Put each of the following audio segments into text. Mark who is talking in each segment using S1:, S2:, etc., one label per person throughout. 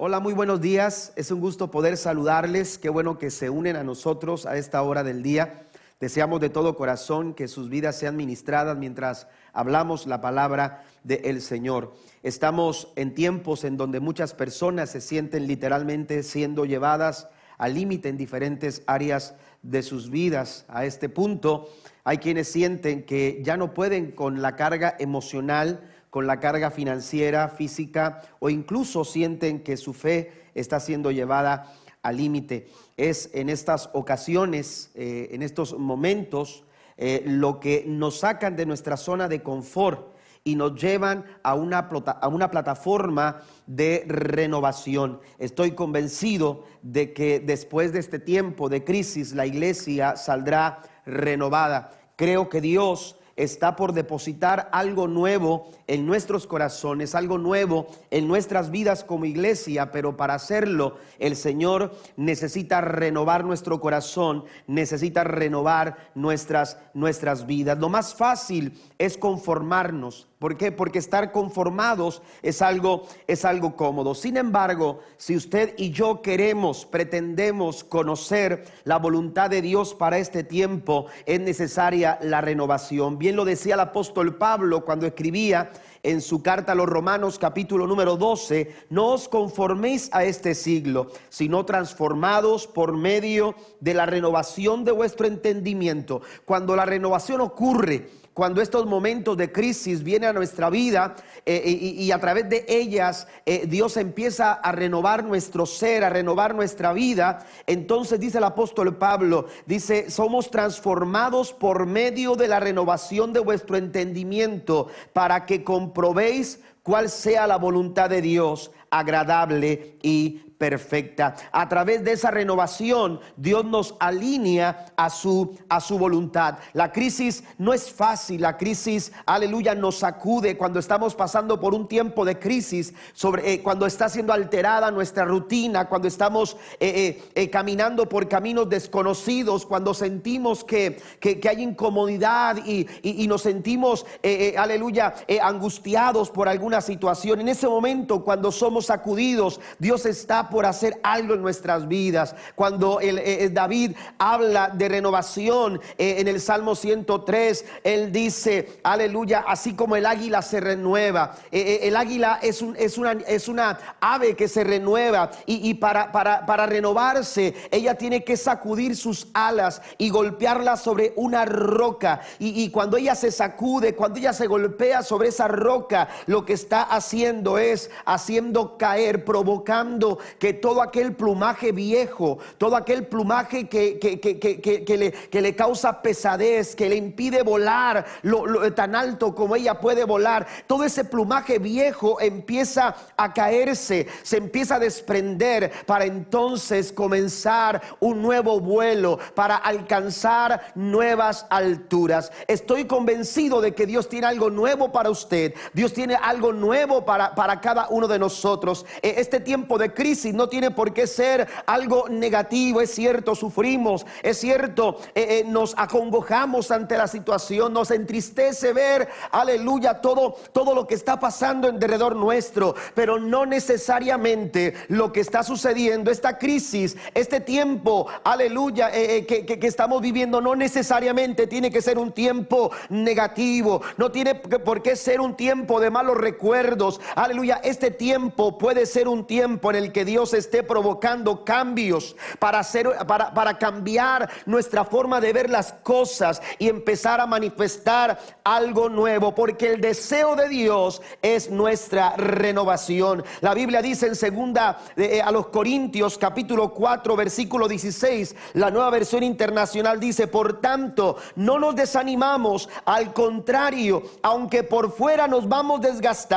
S1: Hola, muy buenos días. Es un gusto poder saludarles. Qué bueno que se unen a nosotros a esta hora del día. Deseamos de todo corazón que sus vidas sean ministradas mientras hablamos la palabra del Señor. Estamos en tiempos en donde muchas personas se sienten literalmente siendo llevadas al límite en diferentes áreas de sus vidas. A este punto hay quienes sienten que ya no pueden con la carga emocional, con la carga financiera, física, o incluso sienten que su fe está siendo llevada al límite. Es en estas ocasiones, eh, en estos momentos, eh, lo que nos sacan de nuestra zona de confort y nos llevan a una, a una plataforma de renovación. Estoy convencido de que después de este tiempo de crisis la iglesia saldrá renovada. Creo que Dios está por depositar algo nuevo en nuestros corazones, algo nuevo en nuestras vidas como iglesia, pero para hacerlo el Señor necesita renovar nuestro corazón, necesita renovar nuestras, nuestras vidas. Lo más fácil es conformarnos. ¿Por qué? Porque estar conformados es algo, es algo cómodo. Sin embargo, si usted y yo queremos, pretendemos conocer la voluntad de Dios para este tiempo, es necesaria la renovación. Bien lo decía el apóstol Pablo cuando escribía en su carta a los Romanos capítulo número 12, no os conforméis a este siglo, sino transformados por medio de la renovación de vuestro entendimiento. Cuando la renovación ocurre, cuando estos momentos de crisis vienen a nuestra vida eh, y, a través de ellas eh, Dios empieza a renovar nuestro ser, a renovar nuestra vida, entonces dice el apóstol Pablo, dice, somos transformados por medio de la renovación de vuestro entendimiento para que comprobéis cuál sea la voluntad de Dios agradable y perfecta. A través de esa renovación, Dios nos alinea a su, a su voluntad. La crisis no es fácil, la crisis, aleluya, nos sacude cuando estamos pasando por un tiempo de crisis, sobre, eh, cuando está siendo alterada nuestra rutina, cuando estamos eh, eh, caminando por caminos desconocidos, cuando sentimos que, que, hay incomodidad y, y, nos sentimos, aleluya, angustiados por alguna situación. En ese momento, cuando somos sacudidos, Dios está por hacer algo en nuestras vidas. Cuando el, eh, eh, David habla de renovación eh, en el Salmo 103, él dice, aleluya, así como el águila se renueva. el águila es, un, es, una, es una ave que se renueva y, para, para, para renovarse, ella tiene que sacudir sus alas y golpearlas sobre una roca. Y, y cuando ella se sacude, cuando ella se golpea sobre esa roca, lo que está haciendo es haciendo caer, provocando que todo aquel plumaje viejo, todo aquel plumaje que, que, le, causa pesadez, que le impide volar lo, tan alto como ella puede volar, todo ese plumaje viejo empieza a caerse, se empieza a desprender para entonces comenzar un nuevo vuelo, para alcanzar nuevas alturas. Estoy convencido de que Dios tiene algo nuevo para usted, Dios tiene algo nuevo para, para cada uno de nosotros. E, este tiempo de crisis no tiene por qué ser algo negativo. Es cierto, sufrimos, es cierto, eh, eh, nos acongojamos ante la situación, nos entristece ver, aleluya, todo, todo lo que está pasando en derredor nuestro, pero no necesariamente lo que está sucediendo, esta crisis, este tiempo, aleluya, eh, que, que estamos viviendo, no necesariamente tiene que ser un tiempo negativo, no tiene por qué ser un tiempo de malos recuerdos, aleluya, este tiempo puede ser un tiempo en el que Dios esté provocando cambios para, hacer, para, para cambiar nuestra forma de ver las cosas y empezar a manifestar algo nuevo, porque el deseo de Dios es nuestra renovación. La Biblia dice en segunda eh, a los Corintios capítulo 4 versículo 16, la nueva versión internacional dice, por tanto, no nos desanimamos, al contrario, aunque por fuera nos vamos desgastando,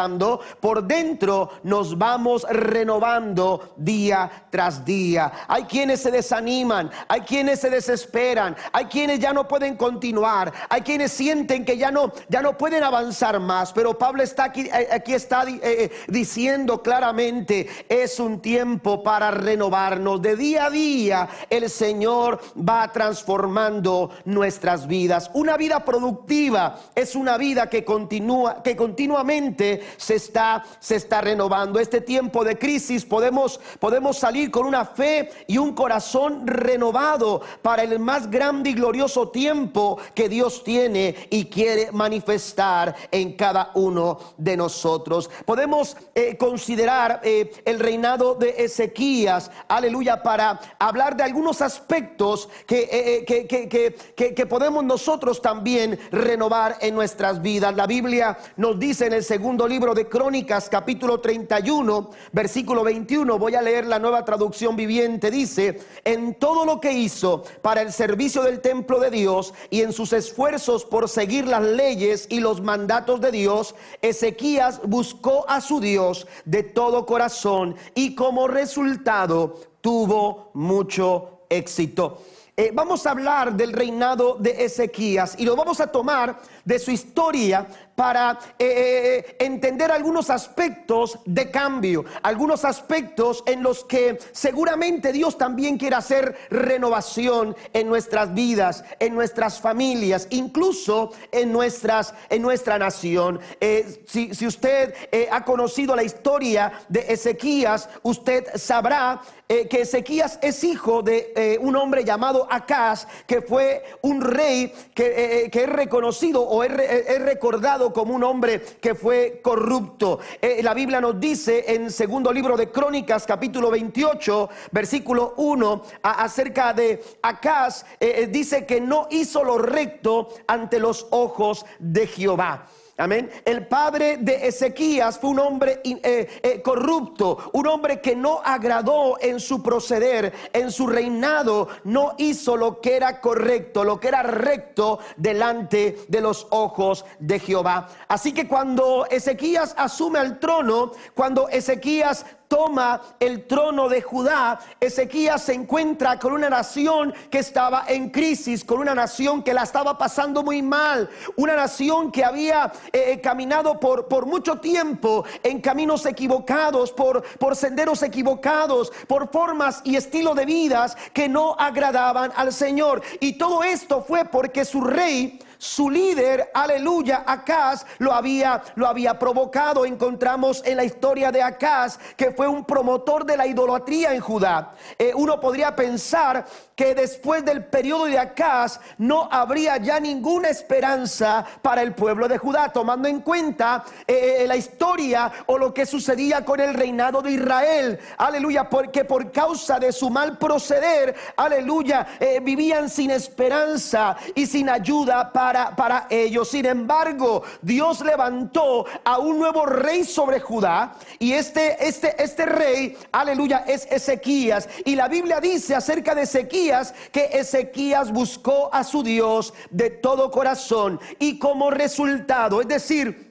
S1: por dentro nos vamos renovando día tras día. Hay quienes se desaniman, hay quienes se desesperan, hay quienes ya no pueden continuar, hay quienes sienten que ya no, ya no pueden avanzar más. Pero Pablo está aquí, eh, está eh, eh, diciendo claramente, es un tiempo para renovarnos. De día a día el Señor va transformando nuestras vidas. Una vida productiva es una vida que continúa, que continuamente se está, se está renovando. Este tiempo de crisis podemos, podemos salir con una fe y un corazón renovado para el más grande y glorioso tiempo que Dios tiene y quiere manifestar en cada uno de nosotros. Podemos eh, considerar eh, el reinado de Ezequías, aleluya, para hablar de algunos aspectos que, eh, que, que, que podemos nosotros también renovar en nuestras vidas. La Biblia nos dice en el segundo libro de Crónicas, capítulo 31, versículo 21, voy a leer la nueva traducción viviente, dice, en todo lo que hizo para el servicio del templo de Dios y en sus esfuerzos por seguir las leyes y los mandatos de Dios, Ezequías buscó a su Dios de todo corazón y como resultado tuvo mucho éxito. Eh, vamos a hablar del reinado de Ezequías y lo vamos a tomar de su historia para eh, eh, entender algunos aspectos de cambio, algunos aspectos en los que seguramente Dios también quiere hacer renovación en nuestras vidas, en nuestras familias, incluso en, nuestras, en nuestra nación. Eh, si, usted ha conocido la historia de Ezequías, usted sabrá que Ezequías es hijo de un hombre llamado Acaz, que fue un rey que es reconocido o es recordado como un hombre que fue corrupto. Eh, la Biblia nos dice en segundo libro de Crónicas, capítulo 28, versículo 1, acerca de Acaz, eh, eh, dice que no hizo lo recto ante los ojos de Jehová. Amén. El padre de Ezequías fue un hombre eh, eh, corrupto, un hombre que no agradó en su proceder, en su reinado, no hizo lo que era correcto, lo que era recto delante de los ojos de Jehová. Así que cuando Ezequías asume el trono, cuando Ezequías toma el trono de Judá, Ezequías se encuentra con una nación que estaba en crisis, con una nación que la estaba pasando muy mal, una nación que había eh, eh, caminado por, por mucho tiempo en caminos equivocados, por, por senderos equivocados, por formas y estilo de vidas que no agradaban al Señor. Y todo esto fue porque su rey su líder, aleluya, Acaz, lo había, lo había provocado. Encontramos en la historia de Acaz que fue un promotor de la idolatría en Judá. Eh, uno podría pensar que después del periodo de Acaz no habría ya ninguna esperanza para el pueblo de Judá, tomando en cuenta eh, eh, la historia o lo que sucedía con el reinado de Israel. Aleluya, porque por causa de su mal proceder, aleluya, vivían sin esperanza y sin ayuda para para, ellos. Sin embargo, Dios levantó a un nuevo rey sobre Judá y este, este, este rey, aleluya, es Ezequías. Y la Biblia dice acerca de Ezequías que Ezequías buscó a su Dios de todo corazón y como resultado, es decir,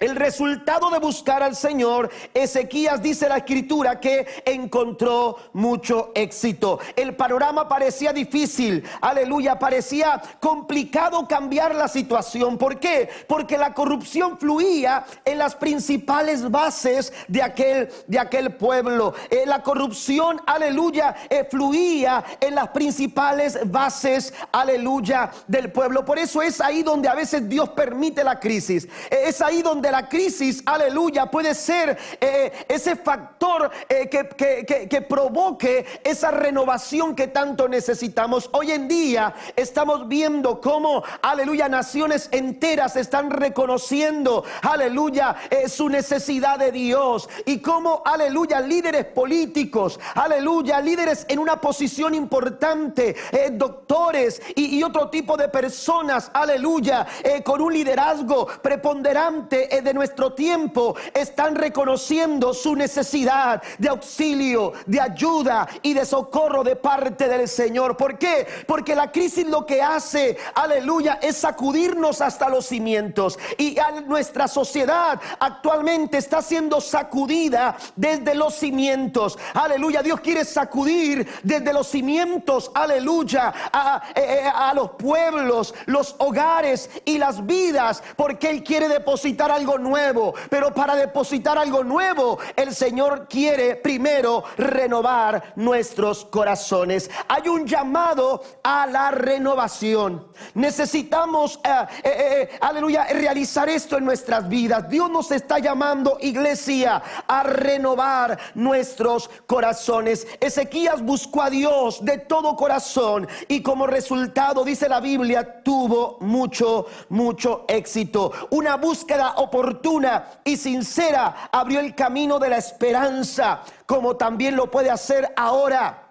S1: el resultado de buscar al Señor, Ezequías dice la escritura que encontró mucho éxito. El panorama parecía difícil, aleluya, parecía complicado cambiar la situación. ¿Por qué? Porque la corrupción fluía en las principales bases de aquel, de aquel pueblo. Eh, la corrupción, aleluya, eh, fluía en las principales bases, aleluya, del pueblo. Por eso es ahí donde a veces Dios permite la crisis. Es ahí donde la crisis, aleluya, puede ser eh, ese factor eh, que, que, provoque esa renovación que tanto necesitamos. Hoy en día estamos viendo cómo, aleluya, naciones enteras están reconociendo, aleluya, eh, su necesidad de Dios y cómo, aleluya, líderes políticos, aleluya, líderes en una posición importante, doctores y, otro tipo de personas, aleluya, con un liderazgo preponderante de nuestro tiempo están reconociendo su necesidad de auxilio, de ayuda y de socorro de parte del Señor. ¿Por qué? Porque la crisis lo que hace, aleluya, es sacudirnos hasta los cimientos. Y nuestra sociedad actualmente está siendo sacudida desde los cimientos. Aleluya, Dios quiere sacudir desde los cimientos, aleluya, a, eh, eh, a los pueblos, los hogares y las vidas, porque Él quiere depositar algo nuevo, pero para depositar algo nuevo, el Señor quiere primero renovar nuestros corazones. Hay un llamado a la renovación. Necesitamos, eh, eh, eh, aleluya, realizar esto en nuestras vidas. Dios nos está llamando, iglesia, a renovar nuestros corazones. Ezequías buscó a Dios de todo corazón y como resultado, dice la Biblia, tuvo mucho, mucho éxito. Una búsqueda oportuna y sincera abrió el camino de la esperanza, como también lo puede hacer ahora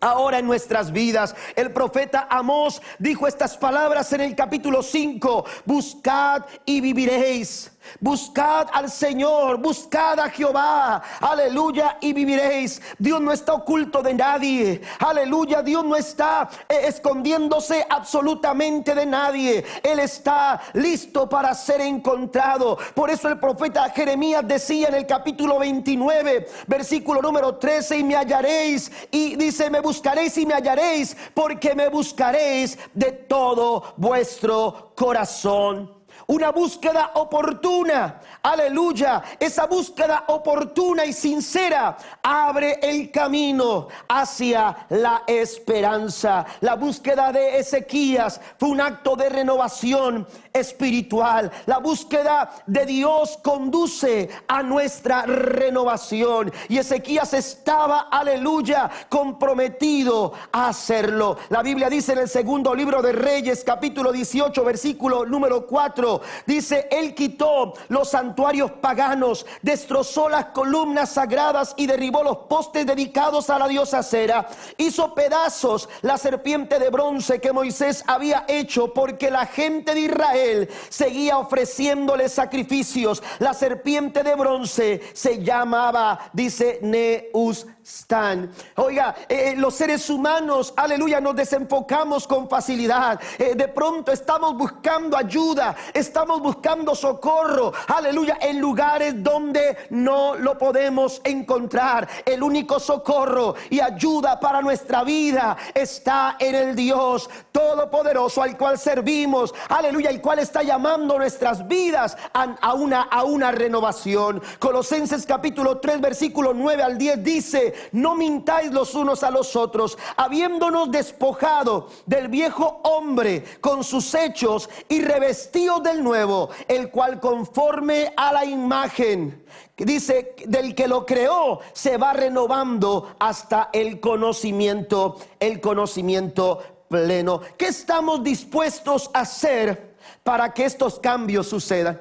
S1: ahora en nuestras vidas. El profeta Amós dijo estas palabras en el capítulo 5, buscad y viviréis. Buscad al Señor, buscad a Jehová, aleluya, y viviréis. Dios no está oculto de nadie, aleluya, Dios no está eh, escondiéndose absolutamente de nadie. Él está listo para ser encontrado. Por eso el profeta Jeremías decía en el capítulo 29, versículo número 13, y me hallaréis, y dice, me buscaréis y me hallaréis, porque me buscaréis de todo vuestro corazón una búsqueda oportuna. Aleluya. Esa búsqueda oportuna y sincera abre el camino hacia la esperanza. La búsqueda de Ezequías fue un acto de renovación espiritual. La búsqueda de Dios conduce a nuestra renovación. Y Ezequías estaba, aleluya, comprometido a hacerlo. La Biblia dice en el segundo libro de Reyes, capítulo 18, versículo número 4, dice, Él quitó los santuarios paganos, destrozó las columnas sagradas y derribó los postes dedicados a la diosa Cera. Hizo pedazos la serpiente de bronce que Moisés había hecho porque la gente de Israel seguía ofreciéndole sacrificios. La serpiente de bronce se llamaba, dice Neus Oiga, eh, los seres humanos, aleluya, nos desenfocamos con facilidad. Eh, de pronto estamos buscando ayuda, estamos buscando socorro, aleluya, en lugares donde no lo podemos encontrar. El único socorro y ayuda para nuestra vida está en el Dios Todopoderoso al cual servimos, aleluya, el cual está llamando nuestras vidas a, una, a una renovación. Colosenses capítulo 3, versículo 9 al 10 dice, no mintáis los unos a los otros, habiéndonos despojado del viejo hombre con sus hechos y revestido del nuevo, el cual conforme a la imagen, dice, del que lo creó, se va renovando hasta el conocimiento, el conocimiento pleno. ¿Qué estamos dispuestos a hacer para que estos cambios sucedan?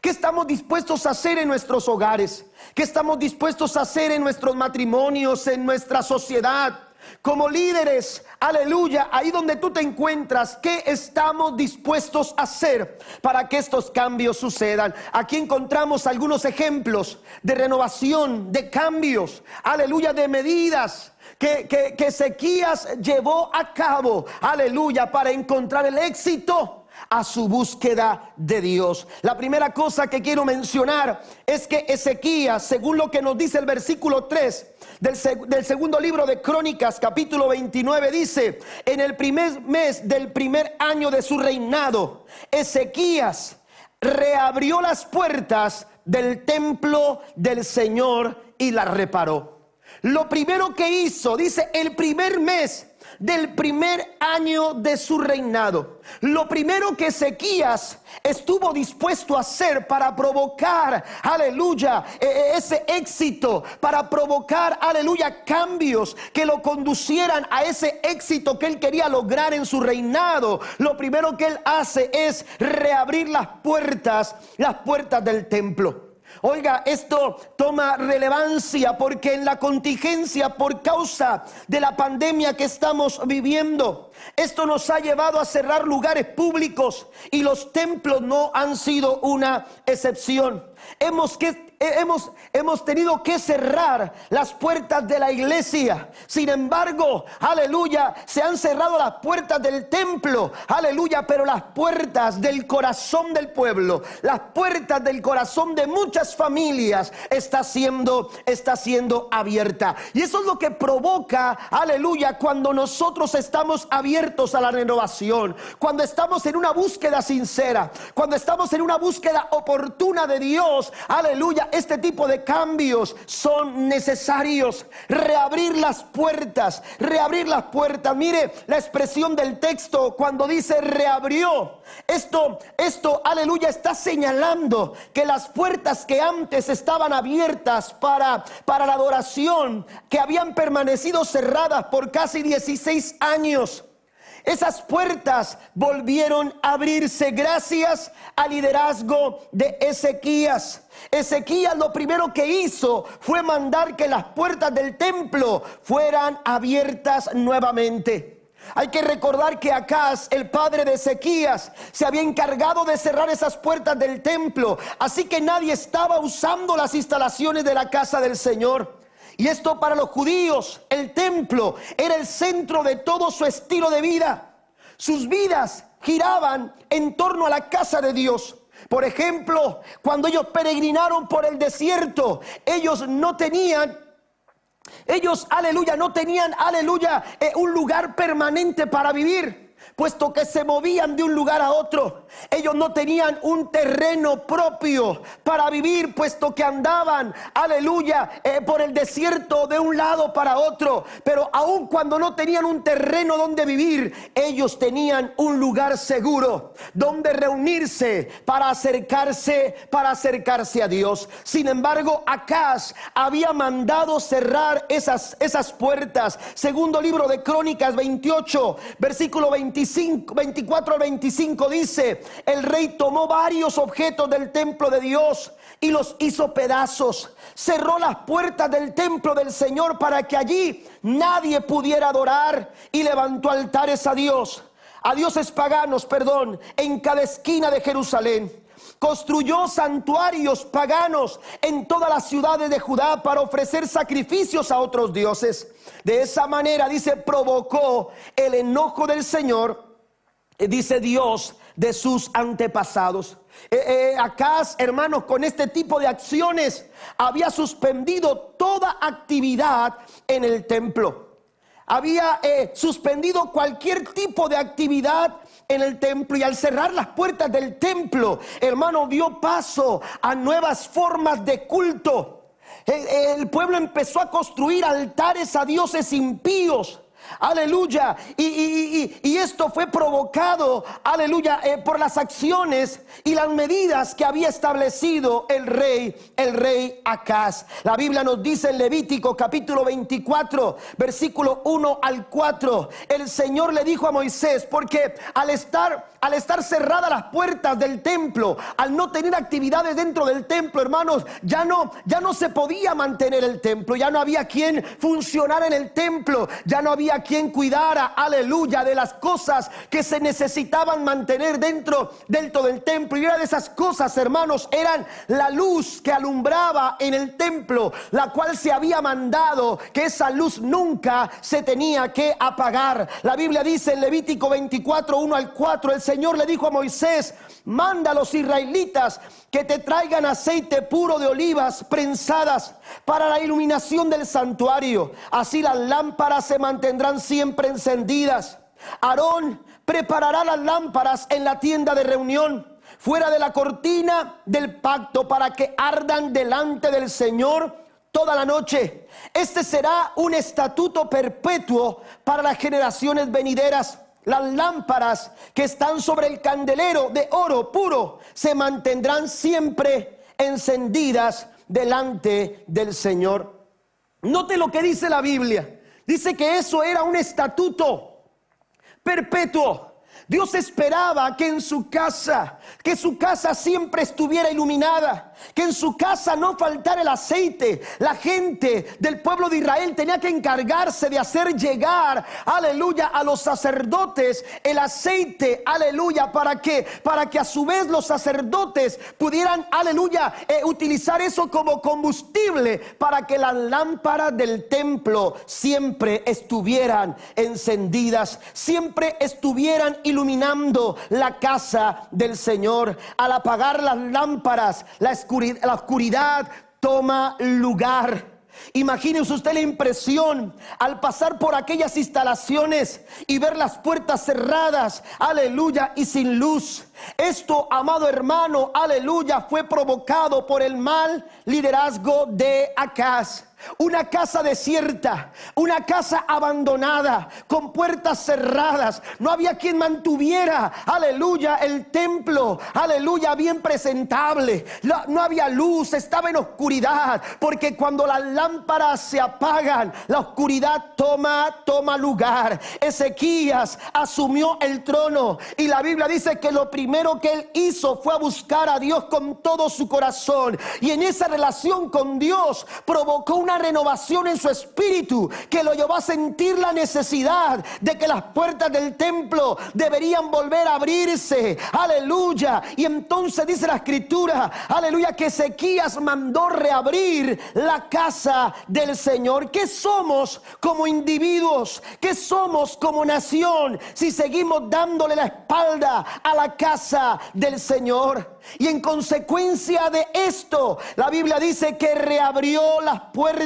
S1: ¿Qué estamos dispuestos a hacer en nuestros hogares? ¿Qué estamos dispuestos a hacer en nuestros matrimonios, en nuestra sociedad? Como líderes, aleluya, ahí donde tú te encuentras, ¿qué estamos dispuestos a hacer para que estos cambios sucedan? Aquí encontramos algunos ejemplos de renovación, de cambios, aleluya, de medidas que, que, que Ezequías llevó a cabo, aleluya, para encontrar el éxito a su búsqueda de Dios. La primera cosa que quiero mencionar es que Ezequías, según lo que nos dice el versículo 3 del, segundo libro de Crónicas, capítulo 29, dice, en el primer mes del primer año de su reinado, Ezequías reabrió las puertas del templo del Señor y la reparó. Lo primero que hizo, dice, el primer mes del primer año de su reinado. Lo primero que Ezequías estuvo dispuesto a hacer para provocar, aleluya, e, e, ese éxito, para provocar, aleluya, cambios que lo conducieran a ese éxito que él quería lograr en su reinado. Lo primero que él hace es reabrir las puertas, las puertas del templo. Oiga, esto toma relevancia porque en la contingencia por causa de la pandemia que estamos viviendo, esto nos ha llevado a cerrar lugares públicos y los templos no han sido una excepción. Hemos que hemos, hemos tenido que cerrar las puertas de la iglesia. Sin embargo, aleluya, se han cerrado las puertas del templo, aleluya, pero las puertas del corazón del pueblo, las puertas del corazón de muchas familias está siendo, está siendo abierta. Y eso es lo que provoca, aleluya, cuando nosotros estamos abiertos a la renovación, cuando estamos en una búsqueda sincera, cuando estamos en una búsqueda oportuna de Dios, aleluya, este tipo de cambios son necesarios. Reabrir las puertas, reabrir las puertas. Mire la expresión del texto cuando dice reabrió. Esto, esto, aleluya, está señalando que las puertas que antes estaban abiertas para, para la adoración, que habían permanecido cerradas por casi 16 años, esas puertas volvieron a abrirse gracias al liderazgo de Ezequías. Ezequías lo primero que hizo fue mandar que las puertas del templo fueran abiertas nuevamente. Hay que recordar que Acaz, el padre de Ezequías, se había encargado de cerrar esas puertas del templo, así que nadie estaba usando las instalaciones de la casa del Señor. Y esto para los judíos, el templo era el centro de todo su estilo de vida. Sus vidas giraban en torno a la casa de Dios. Por ejemplo, cuando ellos peregrinaron por el desierto, ellos no tenían ellos, aleluya, no tenían, aleluya, eh, un lugar permanente para vivir puesto que se movían de un lugar a otro. Ellos no tenían un terreno propio para vivir, puesto que andaban, aleluya, eh, por el desierto de un lado para otro. Pero aun cuando no tenían un terreno donde vivir, ellos tenían un lugar seguro donde reunirse para acercarse, para acercarse a Dios. Sin embargo, Acaz había mandado cerrar esas, esas puertas. Segundo libro de Crónicas 28, versículo 25 24 al 25 dice, el rey tomó varios objetos del templo de Dios y los hizo pedazos. Cerró las puertas del templo del Señor para que allí nadie pudiera adorar y levantó altares a Dios, a dioses paganos, perdón, en cada esquina de Jerusalén construyó santuarios paganos en todas las ciudades de Judá para ofrecer sacrificios a otros dioses. De esa manera, dice, provocó el enojo del Señor, eh, dice Dios, de sus antepasados. Eh, eh, hermanos, con este tipo de acciones había suspendido toda actividad en el templo había suspendido cualquier tipo de actividad en el templo y al cerrar las puertas del templo, hermano, dio paso a nuevas formas de culto. El, pueblo empezó a construir altares a dioses impíos. Aleluya. Y, esto fue provocado, aleluya, eh, por las acciones y las medidas que había establecido el rey, el rey Acaz. La Biblia nos dice en Levítico capítulo 24, versículo 1 al 4, el Señor le dijo a Moisés, porque al estar, al estar cerradas las puertas del templo, al no tener actividades dentro del templo, hermanos, ya no, ya no se podía mantener el templo, ya no había quien funcionara en el templo, ya no había quien cuidara, aleluya, de las cosas que se necesitaban mantener dentro, dentro del templo. Y una de esas cosas, hermanos, eran la luz que alumbraba en el templo, la cual se había mandado que esa luz nunca se tenía que apagar. La Biblia dice en Levítico 24, 1 al 4, el Señor le dijo a Moisés, manda a los israelitas que te traigan aceite puro de olivas prensadas para la iluminación del santuario. Así las lámparas se mantendrán siempre encendidas. Aarón preparará las lámparas en la tienda de reunión, fuera de la cortina del pacto, para que ardan delante del Señor toda la noche. Este será un estatuto perpetuo para las generaciones venideras. Las lámparas que están sobre el candelero de oro puro se mantendrán siempre encendidas delante del Señor. Note lo que dice la Biblia. Dice que eso era un estatuto perpetuo. Dios esperaba que en su casa, que su casa siempre estuviera iluminada, que en su casa no faltara el aceite. La gente del pueblo de Israel tenía que encargarse de hacer llegar, aleluya, a los sacerdotes el aceite, aleluya, para que para que a su vez los sacerdotes pudieran, aleluya, eh, utilizar eso como combustible para que las lámparas del templo siempre estuvieran encendidas, siempre estuvieran iluminando la casa del Señor. Al apagar las lámparas, la la oscuridad toma lugar. Imagínese usted la impresión al pasar por aquellas instalaciones y ver las puertas cerradas, aleluya, y sin luz. Esto, amado hermano, aleluya, fue provocado por el mal liderazgo de Acaz. Una casa desierta, una casa abandonada, con puertas cerradas. No había quien mantuviera, aleluya, el templo, aleluya, bien presentable. No, había luz, estaba en oscuridad, porque cuando las lámparas se apagan, la oscuridad toma, toma lugar. Ezequías asumió el trono y la Biblia dice que lo primero que él hizo fue a buscar a Dios con todo su corazón. Y en esa relación con Dios provocó una renovación en su espíritu que lo llevó a sentir la necesidad de que las puertas del templo deberían volver a abrirse. Aleluya. Y entonces dice la escritura, aleluya, que Ezequías mandó reabrir la casa del Señor. ¿Qué somos como individuos? ¿Qué somos como nación si seguimos dándole la espalda a la casa del Señor? Y en consecuencia de esto, la Biblia dice que reabrió las puertas,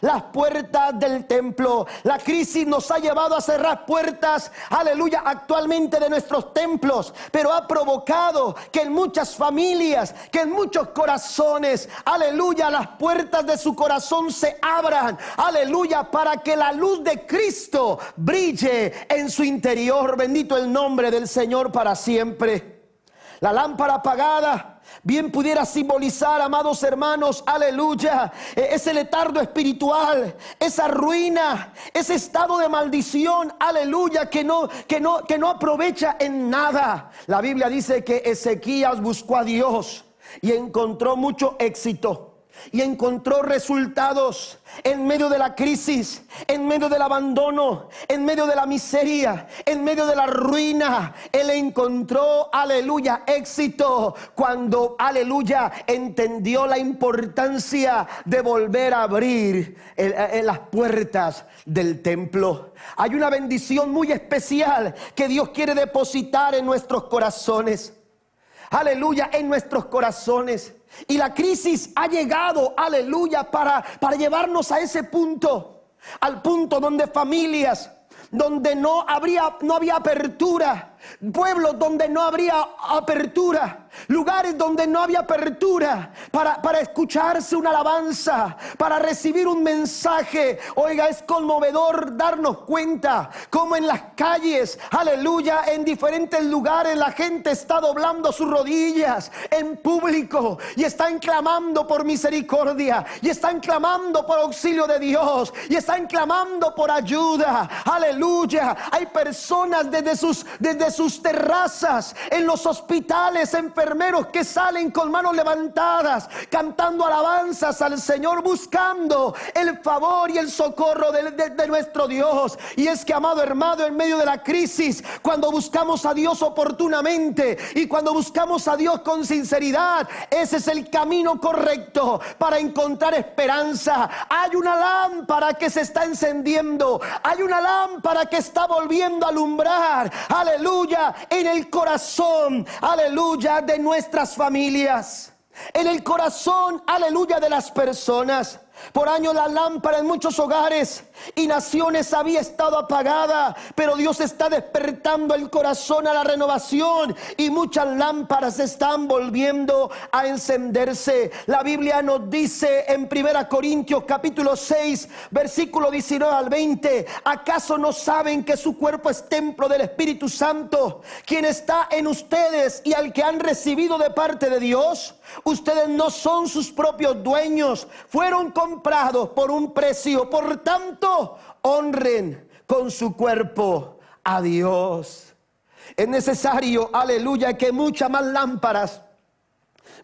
S1: las puertas del templo. La crisis nos ha llevado a cerrar puertas, aleluya, actualmente de nuestros templos, pero ha provocado que en muchas familias, que en muchos corazones, aleluya, las puertas de su corazón se abran, aleluya, para que la luz de Cristo brille en su interior. Bendito el nombre del Señor para siempre. La lámpara apagada bien pudiera simbolizar, amados hermanos, aleluya, e-, ese letardo espiritual, esa ruina, ese estado de maldición, aleluya, que no, que no, que no aprovecha en nada. La Biblia dice que Ezequías buscó a Dios y encontró mucho éxito y encontró resultados en medio de la crisis, en medio del abandono, en medio de la miseria, en medio de la ruina. Él encontró, aleluya, éxito cuando, aleluya, entendió la importancia de volver a abrir las puertas del templo. Hay una bendición muy especial que Dios quiere depositar en nuestros corazones. Aleluya, en nuestros corazones. Y la crisis ha llegado, aleluya, para, para llevarnos a ese punto, al punto donde familias, donde no habría, no había apertura, pueblos donde no habría apertura, lugares donde no había apertura para, para escucharse una alabanza, para recibir un mensaje. Oiga, es conmovedor darnos cuenta cómo en las calles, aleluya, en diferentes lugares la gente está doblando sus rodillas en público y están clamando por misericordia y están clamando por auxilio de Dios y están clamando por ayuda. Aleluya. Hay personas desde sus desde sus terrazas, en los hospitales, enfermeros que salen con manos levantadas, cantando alabanzas al Señor, buscando el favor y el socorro de, nuestro Dios. Y es que, amado hermano, en medio de la crisis, cuando buscamos a Dios oportunamente y cuando buscamos a Dios con sinceridad, ese es el camino correcto para encontrar esperanza. Hay una lámpara que se está encendiendo, hay una lámpara que está volviendo a alumbrar. Aleluya en el corazón, aleluya, de nuestras familias. En el corazón, aleluya, de las personas. Por años la lámpara en muchos hogares y naciones había estado apagada, pero Dios está despertando el corazón a la renovación y muchas lámparas están volviendo a encenderse. La Biblia nos dice en 1 Corintios capítulo 6, versículo 19 al 20, ¿acaso no saben que su cuerpo es templo del Espíritu Santo, quien está en ustedes y al que han recibido de parte de Dios? Ustedes no son sus propios dueños, fueron comprados por un precio. Por tanto, honren con su cuerpo a Dios. Es necesario, aleluya, que muchas más lámparas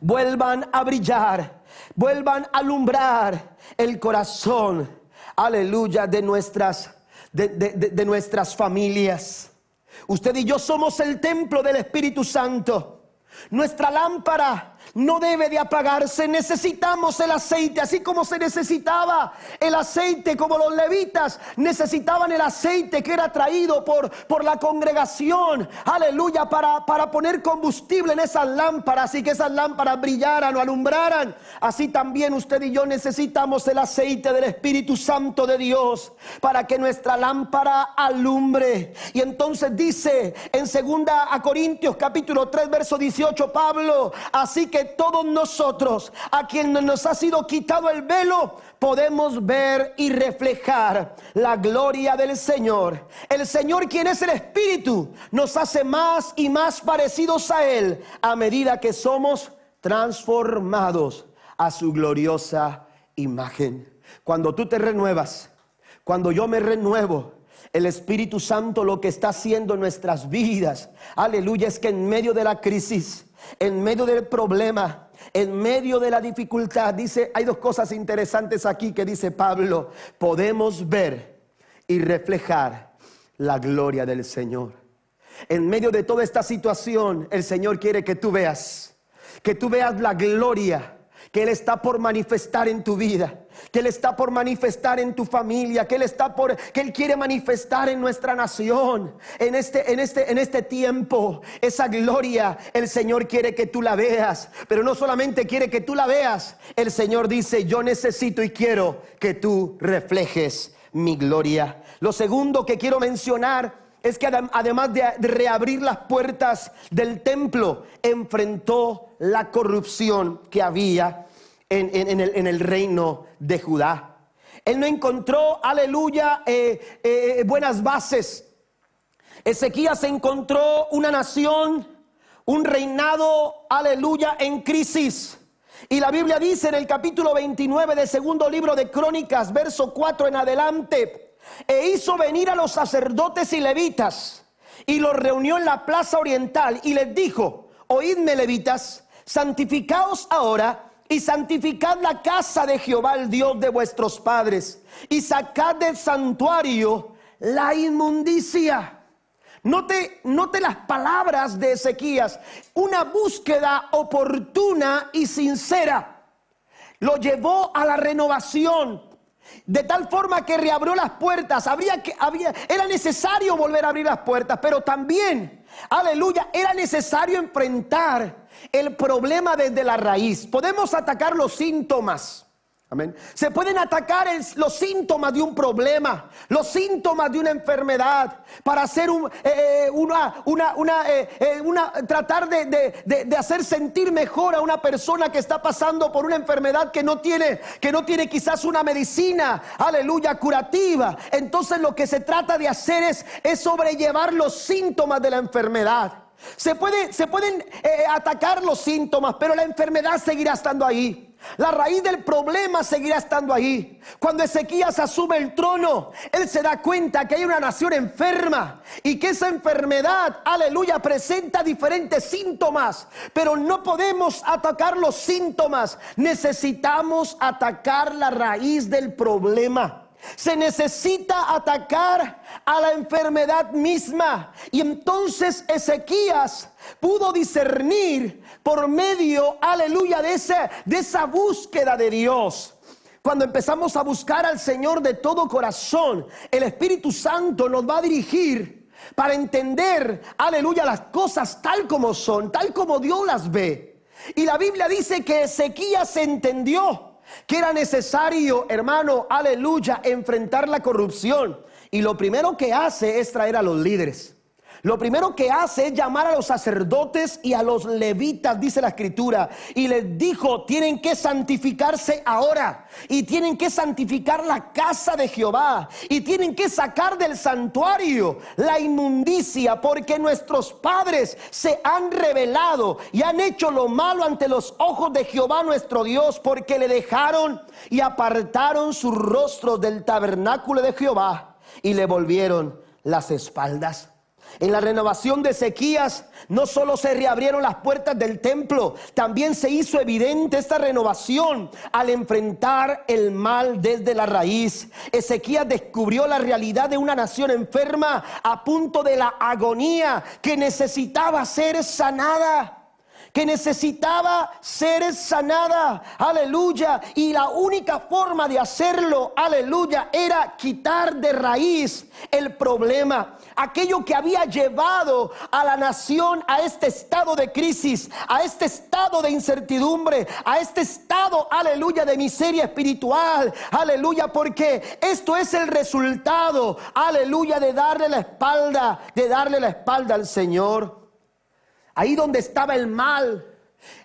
S1: vuelvan a brillar, vuelvan a alumbrar el corazón, aleluya, de nuestras, de, de nuestras familias. Usted y yo somos el templo del Espíritu Santo. Nuestra lámpara no debe de apagarse. Necesitamos el aceite, así como se necesitaba el aceite, como los levitas necesitaban el aceite que era traído por, por la congregación. Aleluya, para, para poner combustible en esas lámparas y que esas lámparas brillaran o alumbraran. Así también usted y yo necesitamos el aceite del Espíritu Santo de Dios para que nuestra lámpara alumbre. Y entonces dice en segunda a Corintios capítulo 3 verso 18 Pablo, así que todos nosotros, a quien nos ha sido quitado el velo, podemos ver y reflejar la gloria del Señor. El Señor, quien es el Espíritu, nos hace más y más parecidos a Él a medida que somos transformados a su gloriosa imagen. Cuando tú te renuevas, cuando yo me renuevo, el Espíritu Santo lo que está haciendo en nuestras vidas, aleluya, es que en medio de la crisis, en medio del problema, en medio de la dificultad, dice, hay dos cosas interesantes aquí que dice Pablo, podemos ver y reflejar la gloria del Señor. En medio de toda esta situación, el Señor quiere que tú veas, que tú veas la gloria que Él está por manifestar en tu vida, que Él está por manifestar en tu familia, que Él está por, que Él quiere manifestar en nuestra nación, en este, en este, en este tiempo. Esa gloria, el Señor quiere que tú la veas, pero no solamente quiere que tú la veas, el Señor dice, yo necesito y quiero que tú reflejes mi gloria. Lo segundo que quiero mencionar es que además de reabrir las puertas del templo, enfrentó la corrupción que había en, el, reino de Judá. Él no encontró, aleluya, eh, eh, buenas bases. Ezequías encontró una nación, un reinado, aleluya, en crisis. Y la Biblia dice en el capítulo 29 del segundo libro de Crónicas, verso 4 en adelante, e hizo venir a los sacerdotes y levitas y los reunió en la plaza oriental y les dijo, oídme levitas, santificaos ahora y santificad la casa de Jehová, el Dios de vuestros padres, y sacad del santuario la inmundicia. Note, note las palabras de Ezequías, una búsqueda oportuna y sincera. Lo llevó a la renovación, de tal forma que reabrió las puertas. Habría que, había, era necesario volver a abrir las puertas, pero también, aleluya, era necesario enfrentar el problema desde la raíz. Podemos atacar los síntomas. Se pueden atacar los síntomas de un problema, los síntomas de una enfermedad, para hacer eh, eh, una, una, eh, una, tratar de, hacer sentir mejor a una persona que está pasando por una enfermedad que no tiene, que no tiene quizás una medicina, aleluya, curativa. Entonces lo que se trata de hacer es, es sobrellevar los síntomas de la enfermedad. Se, puede, se pueden atacar los síntomas, pero la enfermedad seguirá estando ahí. La raíz del problema seguirá estando ahí. Cuando Ezequías asume el trono, él se da cuenta que hay una nación enferma y que esa enfermedad, aleluya, presenta diferentes síntomas. Pero no podemos atacar los síntomas, necesitamos atacar la raíz del problema. Se necesita atacar a la enfermedad misma. Y entonces Ezequías pudo discernir por medio, aleluya, de, de esa búsqueda de Dios. Cuando empezamos a buscar al Señor de todo corazón, el Espíritu Santo nos va a dirigir para entender, aleluya, las cosas tal como son, tal como Dios las ve. Y la Biblia dice que Ezequías entendió que era necesario, hermano, aleluya, enfrentar la corrupción. Y lo primero que hace es traer a los líderes. Lo primero que hace es llamar a los sacerdotes y a los levitas, dice la escritura, y les dijo, tienen que santificarse ahora, y tienen que santificar la casa de Jehová, y tienen que sacar del santuario la inmundicia, porque nuestros padres se han revelado y han hecho lo malo ante los ojos de Jehová nuestro Dios, porque le dejaron y apartaron sus rostros del tabernáculo de Jehová y le volvieron las espaldas. En la renovación de Ezequías no solo se reabrieron las puertas del templo, también se hizo evidente esta renovación al enfrentar el mal desde la raíz. Ezequías descubrió la realidad de una nación enferma a punto de la agonía que necesitaba ser sanada que necesitaba ser sanada, aleluya, y la única forma de hacerlo, aleluya, era quitar de raíz el problema, aquello que había llevado a la nación a este estado de crisis, a este estado de incertidumbre, a este estado, aleluya, de miseria espiritual, aleluya, porque esto es el resultado, aleluya, de darle la espalda, de darle la espalda al Señor ahí donde estaba el mal.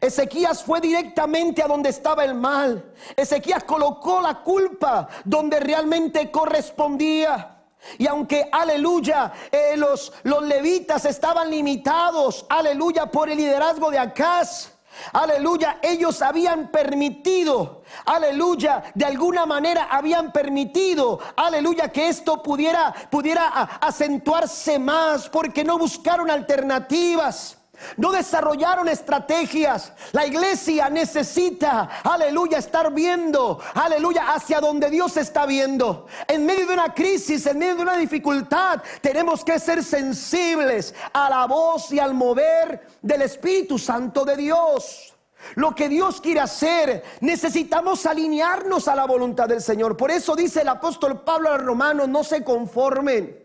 S1: Ezequías fue directamente a donde estaba el mal. Ezequías colocó la culpa donde realmente correspondía. Y aunque, aleluya, eh, los, los levitas estaban limitados, aleluya, por el liderazgo de Acaz, Aleluya, ellos habían permitido, aleluya, de alguna manera habían permitido, aleluya, que esto pudiera pudiera acentuarse más porque no buscaron alternativas. No desarrollaron estrategias. La iglesia necesita, aleluya, estar viendo, aleluya, hacia donde Dios está viendo. En medio de una crisis, en medio de una dificultad, tenemos que ser sensibles a la voz y al mover del Espíritu Santo de Dios. Lo que Dios quiere hacer, necesitamos alinearnos a la voluntad del Señor. Por eso dice el apóstol Pablo a los romanos, no se conformen.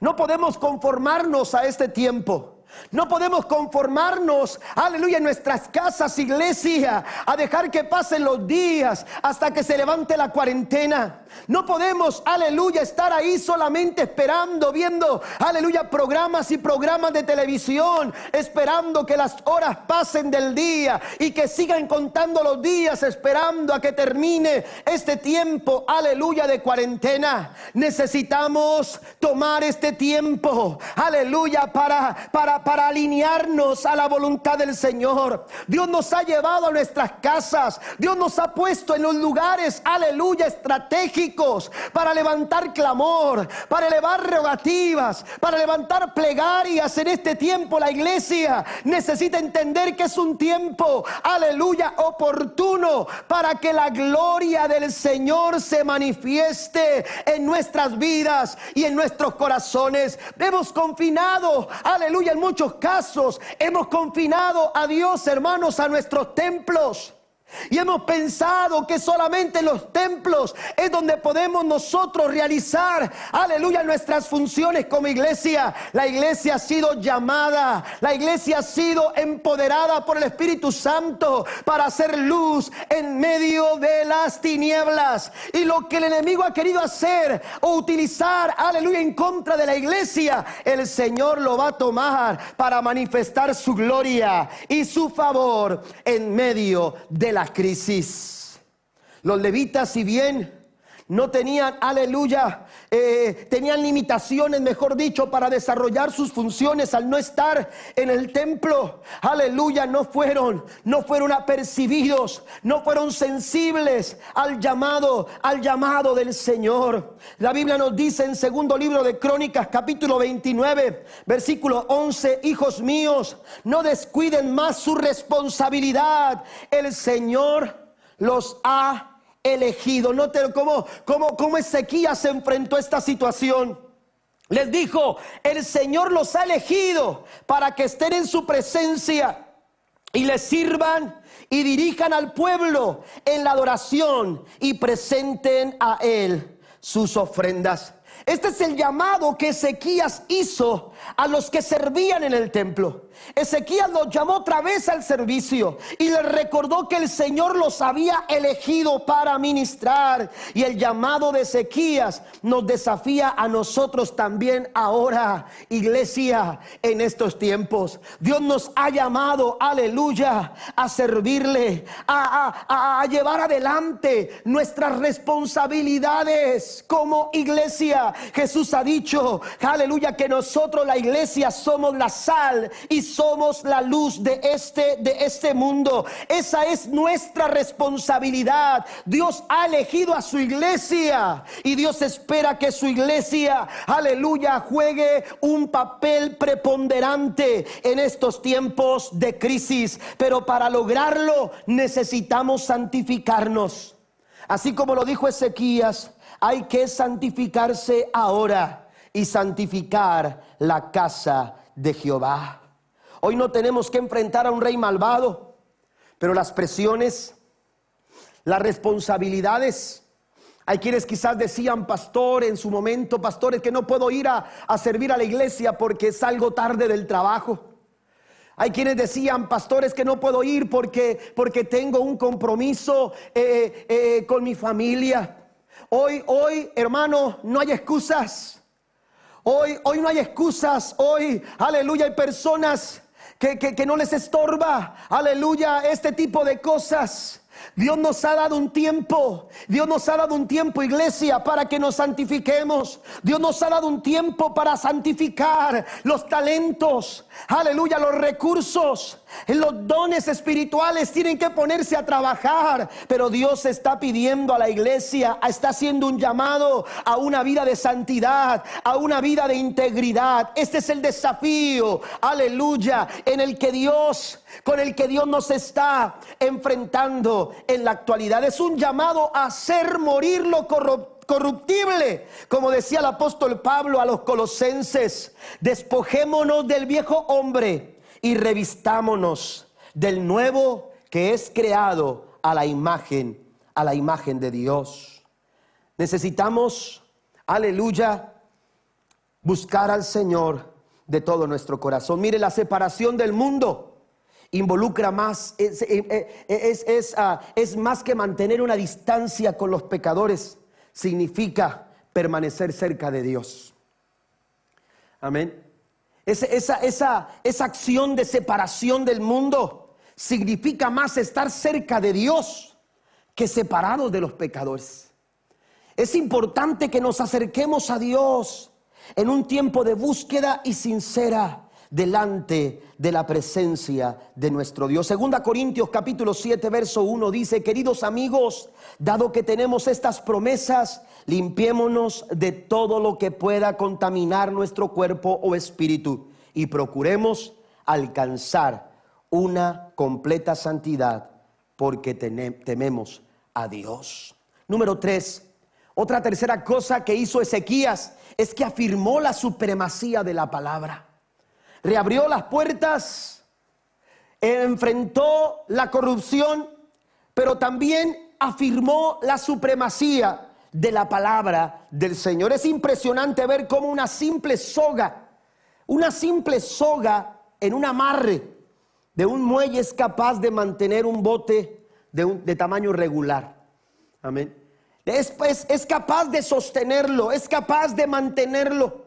S1: No podemos conformarnos a este tiempo. No podemos conformarnos, aleluya, en nuestras casas, iglesia, a dejar que pasen los días hasta que se levante la cuarentena. No podemos, aleluya, estar ahí solamente esperando, viendo, aleluya, programas y programas de televisión, esperando que las horas pasen del día y que sigan contando los días, esperando a que termine este tiempo, aleluya, de cuarentena. Necesitamos tomar este tiempo, aleluya, para, para, para alinearnos a la voluntad del Señor. Dios nos ha llevado a nuestras casas, Dios nos ha puesto en los lugares, aleluya, estratégicos para levantar clamor, para elevar rogativas, para levantar plegarias en este tiempo. La iglesia necesita entender que es un tiempo, aleluya, oportuno para que la gloria del Señor se manifieste en nuestras vidas y en nuestros corazones. Hemos confinado, aleluya, en muchos casos hemos confinado a Dios, hermanos, a nuestros templos. Y hemos pensado que solamente los templos es donde podemos nosotros realizar, aleluya, nuestras funciones como iglesia. La iglesia ha sido llamada, la iglesia ha sido empoderada por el Espíritu Santo para hacer luz en medio de las tinieblas. Y lo que el enemigo ha querido hacer o utilizar, aleluya, en contra de la iglesia, el Señor lo va a tomar para manifestar su gloria y su favor en medio de la crisis. Los levitas, si bien no tenían, aleluya, eh, tenían limitaciones, mejor dicho, para desarrollar sus funciones al no estar en el templo. Aleluya, no fueron, no fueron apercibidos, no fueron sensibles al llamado, al llamado del Señor. La Biblia nos dice en segundo libro de Crónicas, capítulo 29, versículo 11, hijos míos, no descuiden más su responsabilidad. El Señor los ha elegido. Noten cómo, cómo, cómo Ezequías se enfrentó a esta situación. Les dijo, el Señor los ha elegido para que estén en su presencia y les sirvan y dirijan al pueblo en la adoración y presenten a Él sus ofrendas. Este es el llamado que Ezequías hizo a los que servían en el templo. Ezequías los llamó otra vez al servicio y les recordó que el Señor los había elegido para ministrar. Y el llamado de Ezequías nos desafía a nosotros también ahora, iglesia, en estos tiempos. Dios nos ha llamado, aleluya, a servirle, a, a llevar adelante nuestras responsabilidades como iglesia iglesia. Jesús ha dicho, aleluya, que nosotros la iglesia somos la sal y somos la luz de este de este mundo. Esa es nuestra responsabilidad. Dios ha elegido a su iglesia y Dios espera que su iglesia, aleluya, juegue un papel preponderante en estos tiempos de crisis, pero para lograrlo necesitamos santificarnos. Así como lo dijo Ezequías, hay que santificarse ahora y santificar la casa de Jehová. Hoy no tenemos que enfrentar a un rey malvado, pero las presiones, las responsabilidades, hay quienes quizás decían, pastor, en su momento, pastores, que no puedo ir a, servir a la iglesia porque salgo tarde del trabajo. Hay quienes decían, pastores, que no puedo ir porque, porque tengo un compromiso eh, eh, con mi familia. Hoy, hoy, hermano, no hay excusas. Hoy, hoy no hay excusas. Hoy, aleluya, hay personas que, que no les estorba, aleluya, este tipo de cosas. Dios nos ha dado un tiempo, Dios nos ha dado un tiempo, iglesia, para que nos santifiquemos. Dios nos ha dado un tiempo para santificar los talentos, aleluya, los recursos, los dones espirituales tienen que ponerse a trabajar. Pero Dios está pidiendo a la iglesia, está haciendo un llamado a una vida de santidad, a una vida de integridad. Este es el desafío, aleluya, en el que Dios con el que Dios nos está enfrentando en la actualidad. Es un llamado a hacer morir lo corruptible, como decía el apóstol Pablo a los colosenses, despojémonos del viejo hombre y revistámonos del nuevo que es creado a la imagen, a la imagen de Dios. Necesitamos, aleluya, buscar al Señor de todo nuestro corazón. Mire la separación del mundo involucra más, es, eh, eh, ah, es, más que mantener una distancia con los pecadores, significa permanecer cerca de Dios. Amén. esa, esa, esa acción de separación del mundo significa más estar cerca de Dios que separados de los pecadores. Es importante que nos acerquemos a Dios en un tiempo de búsqueda y sincera delante de la presencia de nuestro Dios. Segunda Corintios capítulo 7 verso 1 dice, queridos amigos, dado que tenemos estas promesas, limpiémonos de todo lo que pueda contaminar nuestro cuerpo o espíritu y procuremos alcanzar una completa santidad porque tememos a Dios. Número 3. Otra tercera cosa que hizo Ezequías es que afirmó la supremacía de la palabra reabrió las puertas, enfrentó la corrupción, pero también afirmó la supremacía de la palabra del Señor. Es impresionante ver cómo una simple soga, una simple soga en un amarre de un muelle es capaz de mantener un bote de, tamaño regular. Amén. Es, es capaz de sostenerlo, es capaz de mantenerlo.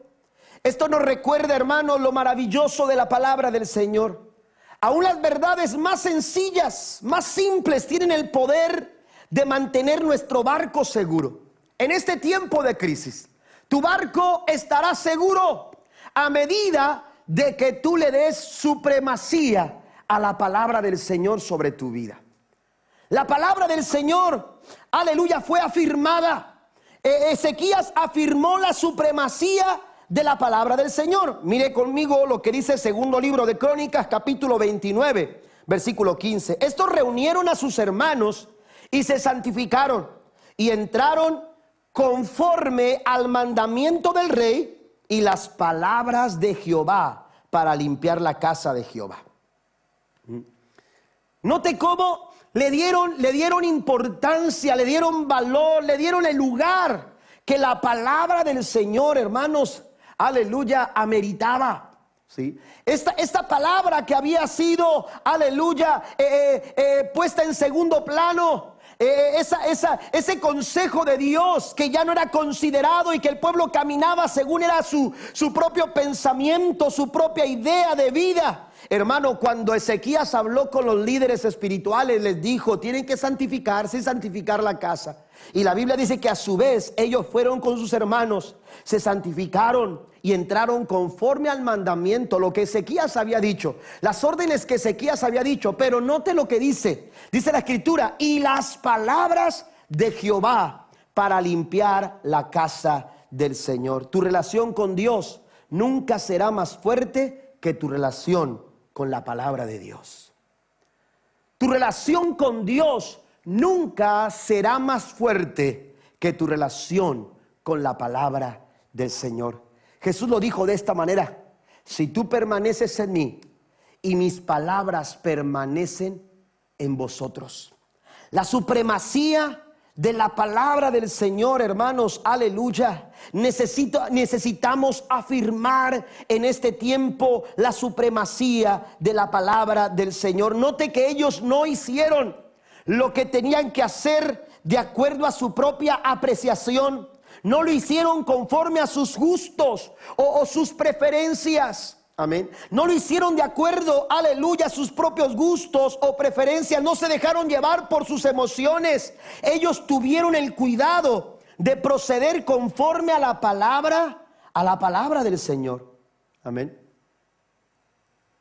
S1: Esto nos recuerda, hermanos, lo maravilloso de la palabra del Señor. Aún las verdades más sencillas, más simples, tienen el poder de mantener nuestro barco seguro. En este tiempo de crisis, tu barco estará seguro a medida de que tú le des supremacía a la palabra del Señor sobre tu vida. La palabra del Señor, aleluya, fue afirmada. E-, Ezequías afirmó la supremacía de la palabra del Señor. Mire conmigo lo que dice el segundo libro de Crónicas, capítulo 29, versículo 15. Estos reunieron a sus hermanos y se santificaron y entraron conforme al mandamiento del rey y las palabras de Jehová para limpiar la casa de Jehová. ¿Mm? Note cómo le dieron, le dieron importancia, le dieron valor, le dieron el lugar que la palabra del Señor, hermanos, aleluya, ameritaba. ¿sí? Esta, esta palabra que había sido, aleluya, eh, eh, eh, puesta en segundo plano. esa, esa, ese consejo de Dios que ya no era considerado y que el pueblo caminaba según era su, su propio pensamiento, su propia idea de vida. Hermano, cuando Ezequías habló con los líderes espirituales, les dijo, tienen que santificarse y santificar la casa. Y la Biblia dice que a su vez ellos fueron con sus hermanos, se santificaron y entraron conforme al mandamiento, lo que Ezequías había dicho, las órdenes que Ezequías había dicho, pero note lo que dice, dice la escritura, y las palabras de Jehová para limpiar la casa del Señor. Tu relación con Dios nunca será más fuerte que tu relación con la palabra de Dios. Tu relación con Dios nunca será más fuerte que tu relación con la palabra del Señor. Jesús lo dijo de esta manera, si tú permaneces en mí y mis palabras permanecen en vosotros. La supremacía de la palabra del Señor, hermanos, aleluya. Necesito, necesitamos afirmar en este tiempo la supremacía de la palabra del Señor. Note que ellos no hicieron lo que tenían que hacer de acuerdo a su propia apreciación. No lo hicieron conforme a sus gustos o, sus preferencias. Amén. No lo hicieron de acuerdo, aleluya, a sus propios gustos o preferencias. No se dejaron llevar por sus emociones. Ellos tuvieron el cuidado de proceder conforme a la palabra, a la palabra del Señor. Amén.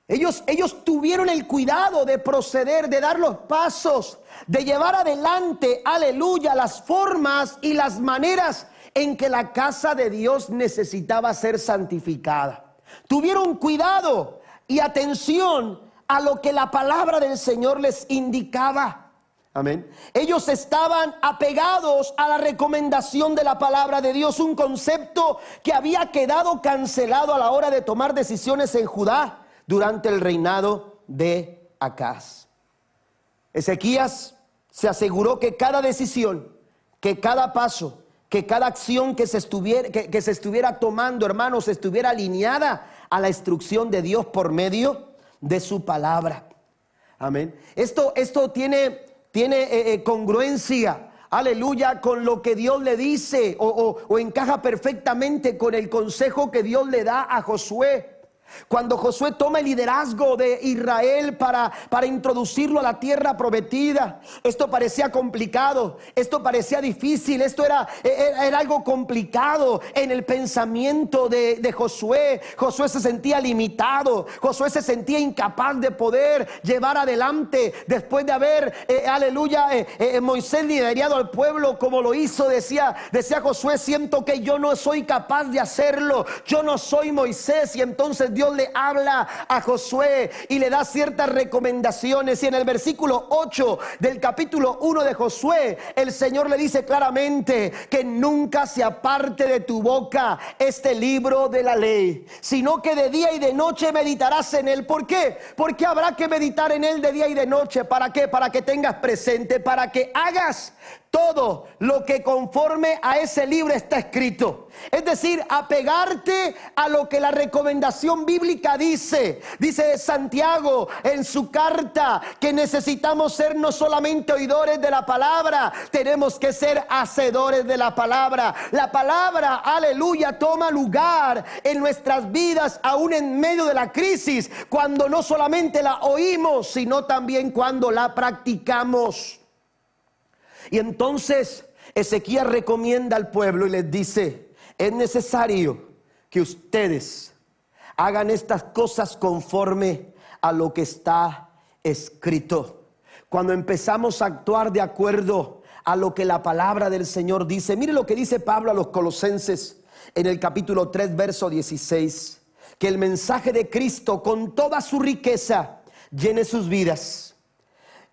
S1: Ellos, ellos tuvieron el cuidado de proceder, de dar los pasos, de llevar adelante, aleluya, las formas y las maneras en que la casa de Dios necesitaba ser santificada. Tuvieron cuidado y atención a lo que la palabra del Señor les indicaba. Amén. Ellos estaban apegados a la recomendación de la palabra de Dios, un concepto que había quedado cancelado a la hora de tomar decisiones en Judá durante el reinado de Acaz. Ezequías se aseguró que cada decisión, que cada paso, que cada acción que se estuviera, que, se estuviera tomando, hermanos, estuviera alineada a la instrucción de Dios por medio de su palabra. Amén. Esto, esto tiene, tiene eh, eh, congruencia, aleluya, con lo que Dios le dice o, o encaja perfectamente con el consejo que Dios le da a Josué. Cuando Josué toma el liderazgo de Israel para, para introducirlo a la tierra prometida, esto parecía complicado, esto parecía difícil, esto era, era, algo complicado en el pensamiento de, Josué. Josué se sentía limitado, Josué se sentía incapaz de poder llevar adelante después de haber, eh, aleluya, Moisés liderado al pueblo como lo hizo, decía, decía Josué, siento que yo no soy capaz de hacerlo, yo no soy Moisés y entonces Dios le habla a Josué y le da ciertas recomendaciones. Y en el versículo 8 del capítulo 1 de Josué, el Señor le dice claramente que nunca se aparte de tu boca este libro de la ley, sino que de día y de noche meditarás en él. ¿Por qué? Porque habrá que meditar en él de día y de noche. ¿Para qué? Para que tengas presente, para que hagas todo lo que conforme a ese libro está escrito. Es decir, apegarte a lo que la recomendación bíblica dice. Dice Santiago en su carta que necesitamos ser no solamente oidores de la palabra, tenemos que ser hacedores de la palabra. La palabra, aleluya, toma lugar en nuestras vidas aún en medio de la crisis, cuando no solamente la oímos, sino también cuando la practicamos. Y entonces Ezequiel recomienda al pueblo y les dice, es necesario que ustedes hagan estas cosas conforme a lo que está escrito. Cuando empezamos a actuar de acuerdo a lo que la palabra del Señor dice, mire lo que dice Pablo a los colosenses en el capítulo 3, verso 16, que el mensaje de Cristo con toda su riqueza llene sus vidas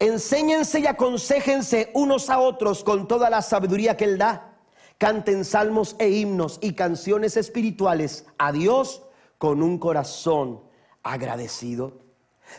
S1: Enséñense y aconsejense unos a otros con toda la sabiduría que Él da. Canten salmos e himnos y canciones espirituales a Dios con un corazón agradecido.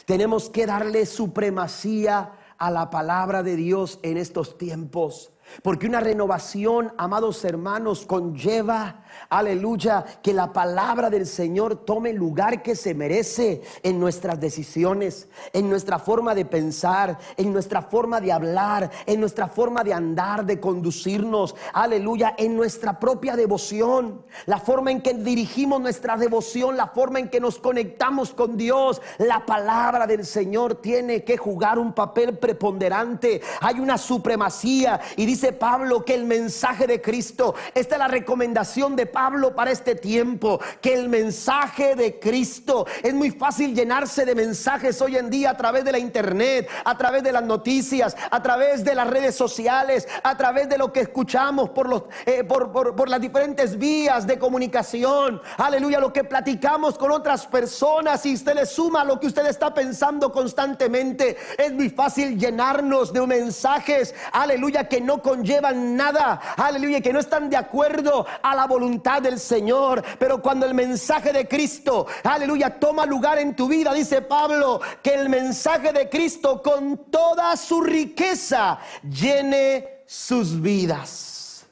S1: Tenemos que darle supremacía a la palabra de Dios en estos tiempos. Porque una renovación, amados hermanos, conlleva aleluya, que la palabra del Señor tome el lugar que se merece en nuestras decisiones, en nuestra forma de pensar, en nuestra forma de hablar, en nuestra forma de andar, de conducirnos, aleluya, en nuestra propia devoción, la forma en que dirigimos nuestra devoción, la forma en que nos conectamos con Dios. La palabra del Señor tiene que jugar un papel preponderante. Hay una supremacía y dice Pablo que el mensaje de Cristo, esta es la recomendación de Pablo para este tiempo, que el mensaje de Cristo, es muy fácil llenarse de mensajes hoy en día a través de la internet, a través de las noticias, a través de las redes sociales, a través de lo que escuchamos por, los, eh, por, por las diferentes vías de comunicación. Aleluya, lo que platicamos con otras personas y usted le suma lo que usted está pensando constantemente. Es muy fácil llenarnos de mensajes, aleluya, que no conllevan nada, aleluya, que no están de acuerdo a la voluntad del Señor. Pero cuando el mensaje de Cristo, aleluya, toma lugar en tu vida, dice Pablo, que el mensaje de Cristo con toda su riqueza llene sus vidas.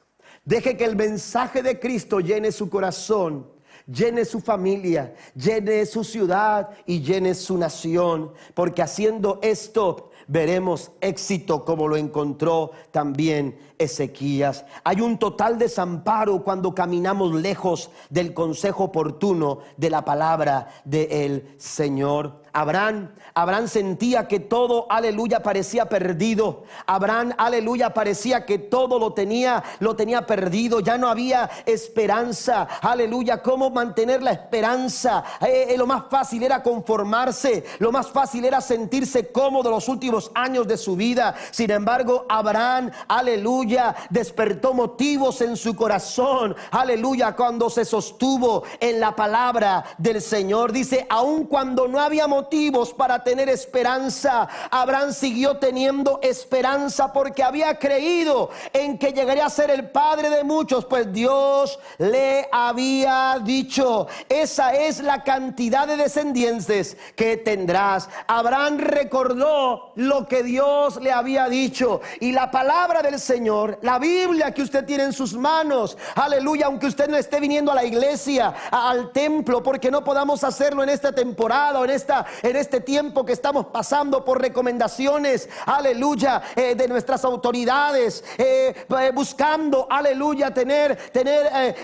S1: Deje que el mensaje de Cristo llene su corazón llene su familia, llene su ciudad y llene su nación, porque haciendo esto veremos éxito como lo encontró también Ezequías. Hay un total desamparo cuando caminamos lejos del consejo oportuno de la palabra del Señor. Abraham, Abraham sentía que todo, aleluya, parecía perdido. Abraham, aleluya, parecía que todo lo tenía, lo tenía perdido. Ya no había esperanza. Aleluya, ¿cómo mantener la esperanza? Eh, eh, lo más fácil era conformarse. Lo más fácil era sentirse cómodo los últimos años de su vida. Sin embargo, Abraham, aleluya, despertó motivos en su corazón. Aleluya, cuando se sostuvo en la palabra del Señor. Dice, aun cuando no había motivos para tener esperanza. Abraham siguió teniendo esperanza porque había creído en que llegaría a ser el padre de muchos, pues Dios le había dicho, esa es la cantidad de descendientes que tendrás. Abraham recordó lo que Dios le había dicho y la palabra del Señor, la Biblia que usted tiene en sus manos, aleluya, aunque usted no esté viniendo a la iglesia, al templo, porque no podamos hacerlo en esta temporada o en esta en este tiempo que estamos pasando por recomendaciones, aleluya, eh, de nuestras autoridades, eh, eh, buscando, aleluya, tener, tener,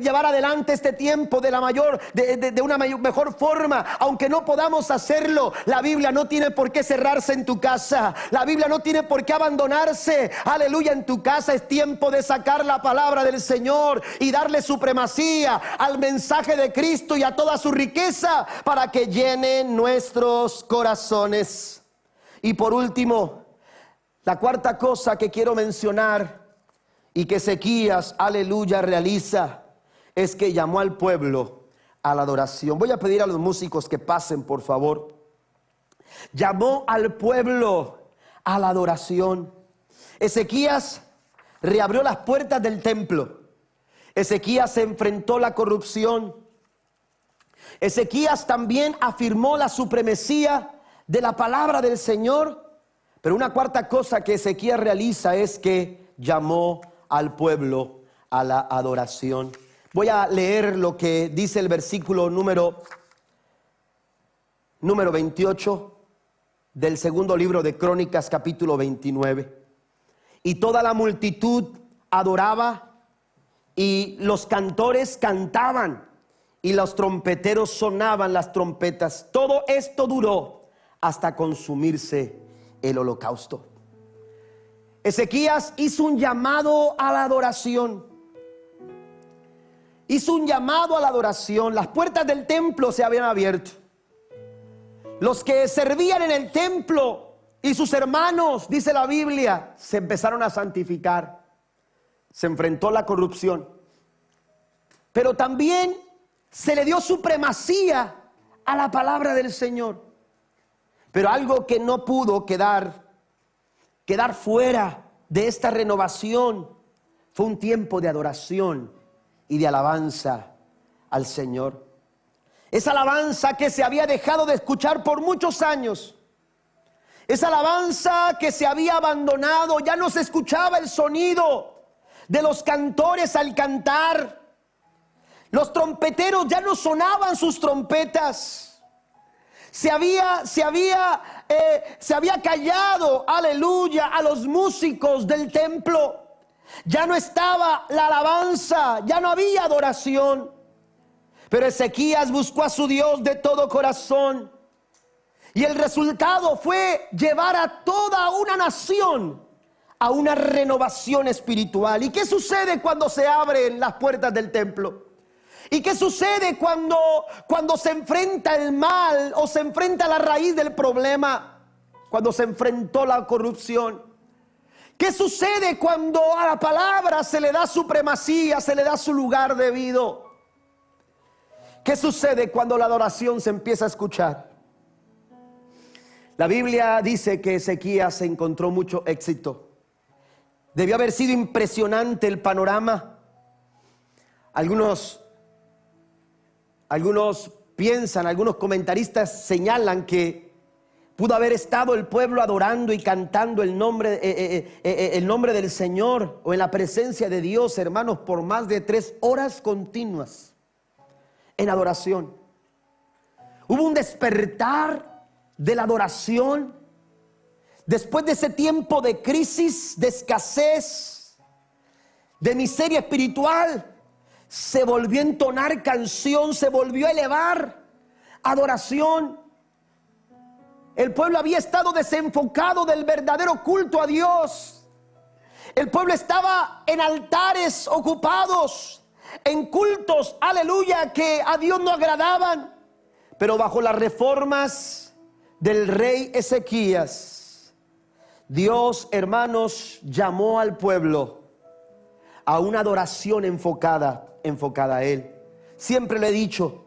S1: llevar adelante este tiempo de la mayor, de, una mejor forma, aunque no podamos hacerlo, la Biblia no tiene por qué cerrarse en tu casa, la Biblia no tiene por qué abandonarse, aleluya, en tu casa es tiempo de sacar la palabra del Señor y darle supremacía al mensaje de Cristo y a toda su riqueza para que llene nuestros corazones. Y por último, la cuarta cosa que quiero mencionar y que Ezequías, aleluya, realiza es que llamó al pueblo a la adoración. Voy a pedir a los músicos que pasen, por favor. Llamó al pueblo a la adoración. Ezequías reabrió las puertas del templo. Ezequías se enfrentó a la corrupción. Ezequías también afirmó la supremacía de la palabra del Señor, pero una cuarta cosa que Ezequías realiza es que llamó al pueblo a la adoración. Voy a leer lo que dice el versículo número número 28 del segundo libro de Crónicas capítulo 29. Y toda la multitud adoraba y los cantores cantaban y los trompeteros sonaban las trompetas. Todo esto duró hasta consumirse el holocausto. Ezequías hizo un llamado a la adoración. Hizo un llamado a la adoración. Las puertas del templo se habían abierto. Los que servían en el templo y sus hermanos, dice la Biblia, se empezaron a santificar. Se enfrentó la corrupción. Pero también se le dio supremacía a la palabra del Señor. Pero algo que no pudo quedar, quedar fuera de esta renovación fue un tiempo de adoración y de alabanza al Señor. Esa alabanza que se había dejado de escuchar por muchos años. Esa alabanza que se había abandonado, ya no se escuchaba el sonido de los cantores al cantar Los trompeteros ya no sonaban sus trompetas. Se había, se había, eh, se había callado, aleluya, a los músicos del templo. Ya no estaba la alabanza, ya no había adoración. Pero Ezequías buscó a su Dios de todo corazón. Y el resultado fue llevar a toda una nación a una renovación espiritual. ¿Y qué sucede cuando se abren las puertas del templo? ¿Y qué sucede cuando, cuando se enfrenta el mal o se enfrenta la raíz del problema? Cuando se enfrentó la corrupción. ¿Qué sucede cuando a la palabra se le da supremacía, se le da su lugar debido? ¿Qué sucede cuando la adoración se empieza a escuchar? La Biblia dice que Ezequías encontró mucho éxito. Debió haber sido impresionante el panorama. Algunos, algunos piensan, algunos comentaristas señalan que pudo haber estado el pueblo adorando y cantando el nombre, eh, eh, eh, el nombre del Señor o en la presencia de Dios, hermanos, por más de tres horas continuas en adoración. Hubo un despertar de la adoración después de ese tiempo de crisis, de escasez, de miseria espiritual. Se volvió a entonar canción, se volvió a elevar adoración. El pueblo había estado desenfocado del verdadero culto a Dios. El pueblo estaba en altares ocupados en cultos, aleluya, que a Dios no agradaban. Pero bajo las reformas del rey Ezequías, Dios, hermanos, llamó al pueblo a una adoración enfocada, enfocada a Él. Siempre le he dicho,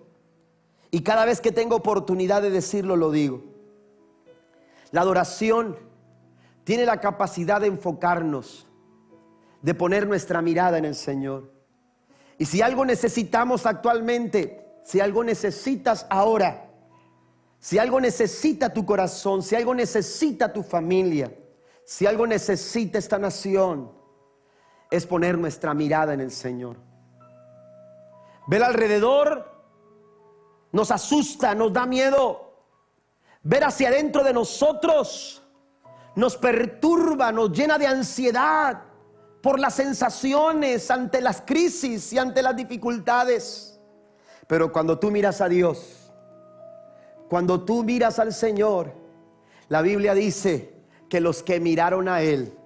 S1: y cada vez que tengo oportunidad de decirlo, lo digo. La adoración tiene la capacidad de enfocarnos, de poner nuestra mirada en el Señor. Y si algo necesitamos actualmente, si algo necesitas ahora, si algo necesita tu corazón, si algo necesita tu familia, si algo necesita esta nación, es poner nuestra mirada en el Señor. Ver alrededor nos asusta, nos da miedo. Ver hacia adentro de nosotros nos perturba, nos llena de ansiedad por las sensaciones, ante las crisis y ante las dificultades. Pero cuando tú miras a Dios, cuando tú miras al Señor, la Biblia dice que los que miraron a Él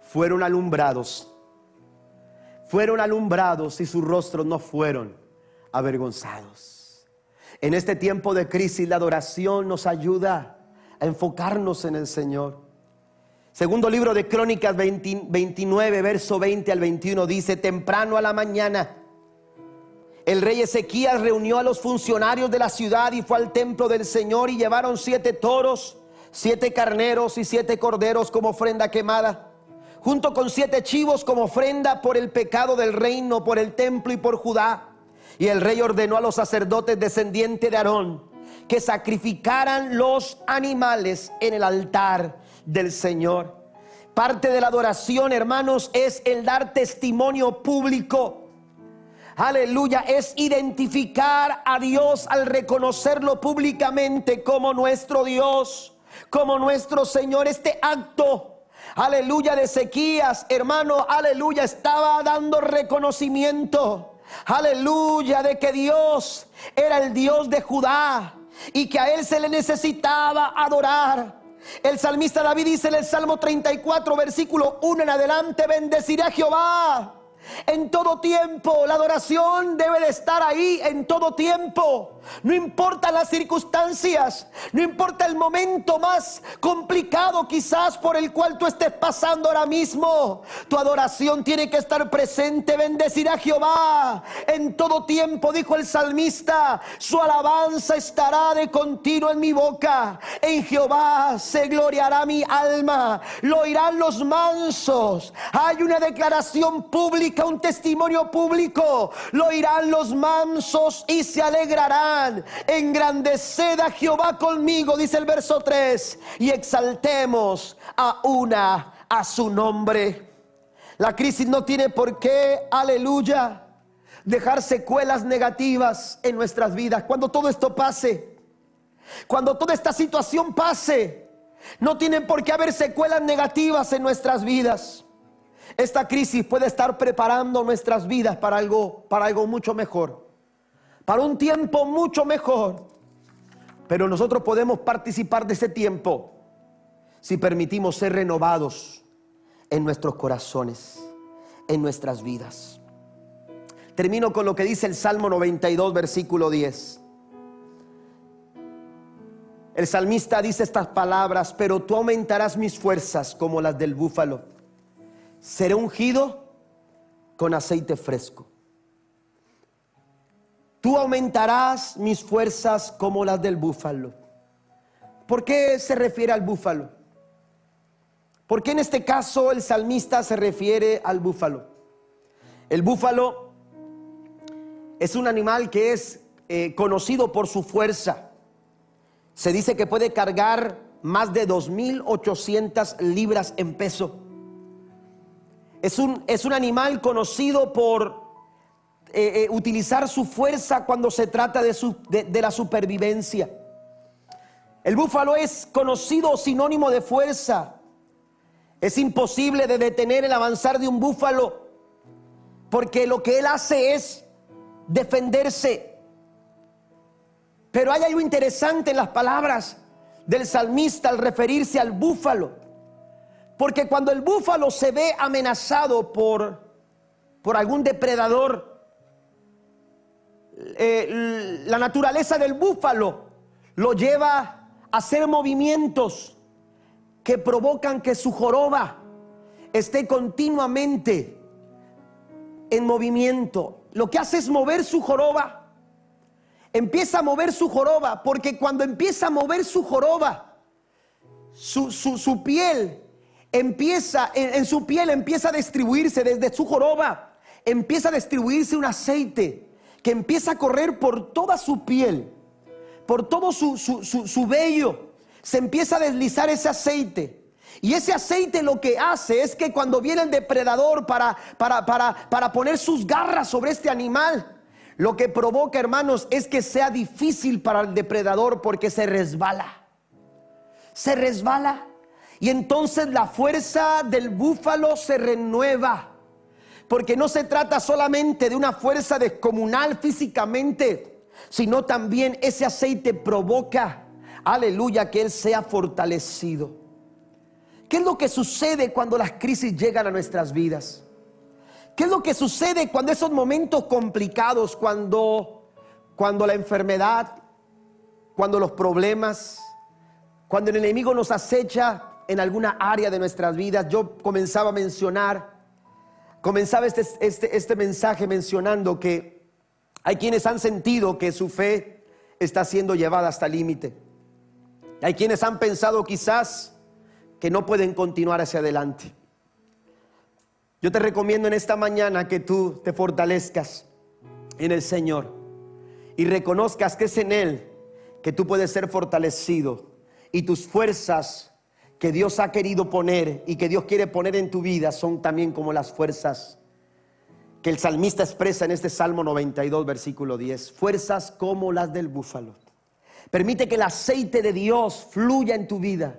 S1: fueron alumbrados. Fueron alumbrados y sus rostros no fueron avergonzados. En este tiempo de crisis la adoración nos ayuda a enfocarnos en el Señor. Segundo libro de Crónicas 29, verso 20 al 21 dice, temprano a la mañana, el rey Ezequías reunió a los funcionarios de la ciudad y fue al templo del Señor y llevaron siete toros, siete carneros y siete corderos como ofrenda quemada, junto con siete chivos como ofrenda por el pecado del reino, por el templo y por Judá. Y el rey ordenó a los sacerdotes descendientes de Aarón que sacrificaran los animales en el altar del Señor. Parte de la adoración, hermanos, es el dar testimonio público. Aleluya, es identificar a Dios al reconocerlo públicamente como nuestro Dios, como nuestro Señor. Este acto, aleluya, de Ezequías, hermano, aleluya, estaba dando reconocimiento, aleluya, de que Dios era el Dios de Judá y que a Él se le necesitaba adorar. El salmista David dice en el Salmo 34, versículo 1 en adelante, bendeciré a Jehová en todo tiempo. La adoración debe de estar ahí en todo tiempo. No importa las circunstancias, no importa el momento más complicado quizás por el cual tú estés pasando ahora mismo. Tu adoración tiene que estar presente. Bendecir a Jehová en todo tiempo, dijo el salmista. Su alabanza estará de continuo en mi boca. En Jehová se gloriará mi alma. Lo oirán los mansos. Hay una declaración pública, un testimonio público. Lo oirán los mansos y se alegrarán Engrandeced a Jehová conmigo, dice el verso 3, y exaltemos a una a su nombre. La crisis no tiene por qué, aleluya, dejar secuelas negativas en nuestras vidas. Cuando todo esto pase, cuando toda esta situación pase, no tienen por qué haber secuelas negativas en nuestras vidas. Esta crisis puede estar preparando nuestras vidas para algo, para algo mucho mejor, para un tiempo mucho mejor. Pero nosotros podemos participar de ese tiempo si permitimos ser renovados en nuestros corazones, en nuestras vidas. Termino con lo que dice el Salmo 92, versículo 10. El salmista dice estas palabras, pero tú aumentarás mis fuerzas como las del búfalo. Seré ungido con aceite fresco. Tú aumentarás mis fuerzas como las del búfalo. ¿Por qué se refiere al búfalo? ¿Por qué en este caso el salmista se refiere al búfalo? El búfalo es un animal que es eh, conocido por su fuerza. Se dice que puede cargar más de 2.800 libras en peso. Es un, es un animal conocido por eh, eh, utilizar su fuerza cuando se trata de, su, de la supervivencia. El búfalo es conocido sinónimo de fuerza. Es imposible de detener el avanzar de un búfalo porque lo que él hace es defenderse. Pero hay algo interesante en las palabras del salmista al referirse al búfalo. Porque cuando el búfalo se ve amenazado por, por algún depredador, eh, la naturaleza del búfalo lo lleva a hacer movimientos que provocan que su joroba esté continuamente en movimiento. Lo que hace es mover su joroba. Empieza a mover su joroba, porque cuando empieza a mover su joroba, su, piel empieza, en su piel empieza a distribuirse desde su joroba, empieza a distribuirse un aceite que empieza a correr por toda su piel, por todo su, su, su vello se empieza a deslizar ese aceite. Y ese aceite lo que hace es que cuando viene el depredador para, para, para, para poner sus garras sobre este animal, lo que provoca, hermanos, es que sea difícil para el depredador porque se resbala. Se resbala. Y entonces la fuerza del búfalo se renueva. Porque no se trata solamente de una fuerza descomunal físicamente, sino también ese aceite provoca aleluya, que Él sea fortalecido. ¿Qué es lo que sucede cuando las crisis llegan a nuestras vidas? ¿Qué es lo que sucede cuando esos momentos complicados, cuando, cuando la enfermedad, cuando los problemas, cuando el enemigo nos acecha en alguna área de nuestras vidas? Yo comenzaba a mencionar, comenzaba este, este, este mensaje mencionando que hay quienes han sentido que su fe está siendo llevada hasta el límite. Hay quienes han pensado quizás que no pueden continuar hacia adelante. Yo te recomiendo en esta mañana que tú te fortalezcas en el Señor y reconozcas que es en Él que tú puedes ser fortalecido y tus fuerzas que Dios ha querido poner y que Dios quiere poner en tu vida son también como las fuerzas que el salmista expresa en este Salmo 92, versículo 10. Fuerzas como las del búfalo. Permite que el aceite de Dios fluya en tu vida,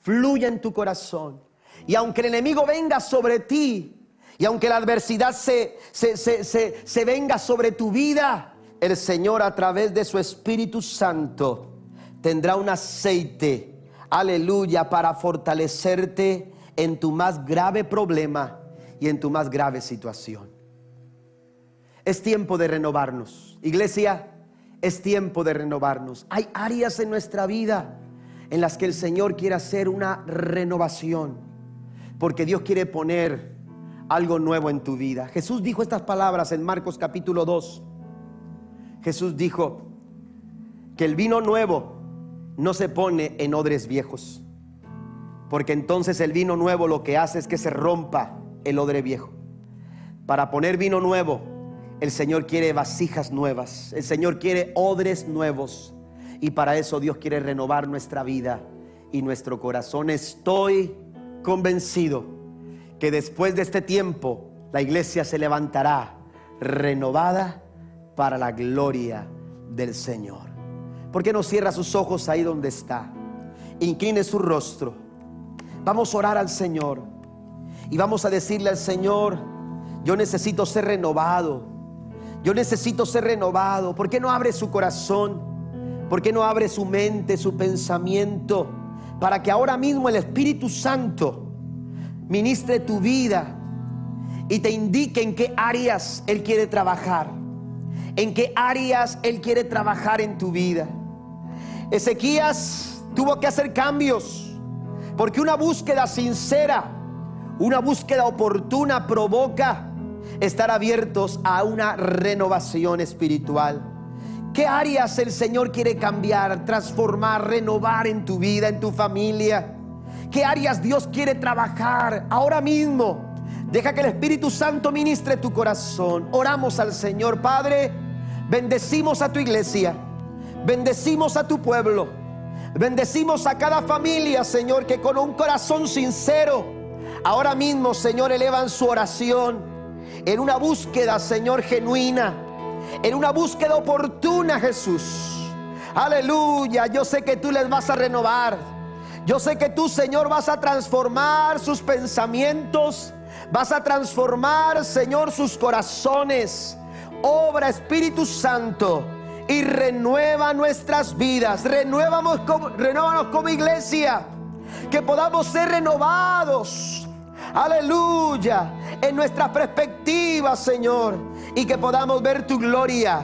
S1: fluya en tu corazón. Y aunque el enemigo venga sobre ti, y aunque la adversidad se, se, venga sobre tu vida, el Señor a través de su Espíritu Santo tendrá un aceite, aleluya, para fortalecerte en tu más grave problema y en tu más grave situación. Es tiempo de renovarnos. Iglesia, es tiempo de renovarnos. Hay áreas en nuestra vida en las que el Señor quiere hacer una renovación, porque Dios quiere poner algo nuevo en tu vida. Jesús dijo estas palabras en Marcos capítulo 2. Jesús dijo que el vino nuevo no se pone en odres viejos, porque entonces el vino nuevo lo que hace es que se rompa el odre viejo. Para poner vino nuevo el Señor quiere vasijas nuevas, el Señor quiere odres nuevos. Y para eso Dios quiere renovar nuestra vida y nuestro corazón. Estoy convencido que después de este tiempo la iglesia se levantará renovada para la gloria del Señor. ¿Por qué no cierra sus ojos ahí donde está? Incline su rostro. Vamos a orar al Señor y vamos a decirle al Señor, yo necesito ser renovado. Yo necesito ser renovado. ¿Por qué no abre su corazón? ¿Por qué no abre su mente, su pensamiento? Para que ahora mismo el Espíritu Santo ministre tu vida y te indique en qué áreas Él quiere trabajar. En qué áreas Él quiere trabajar en tu vida. Ezequías tuvo que hacer cambios porque una búsqueda sincera, una búsqueda oportuna provoca estar abiertos a una renovación espiritual. ¿Qué áreas el Señor quiere cambiar, transformar, renovar en tu vida, en tu familia? ¿Qué áreas Dios quiere trabajar ahora mismo? Deja que el Espíritu Santo ministre tu corazón. Oramos al Señor, Padre. Bendecimos a tu iglesia. Bendecimos a tu pueblo. Bendecimos a cada familia, Señor, que con un corazón sincero, ahora mismo, Señor, elevan su oración en una búsqueda, Señor, genuina, en una búsqueda oportuna, Jesús. Aleluya, yo sé que tú les vas a renovar. Yo sé que tú, Señor, vas a transformar sus pensamientos, vas a transformar, Señor, sus corazones. Obra Espíritu Santo y renueva nuestras vidas. Renuévanos como, como iglesia. Que podamos ser renovados aleluya, en nuestra perspectiva, Señor, y que podamos ver tu gloria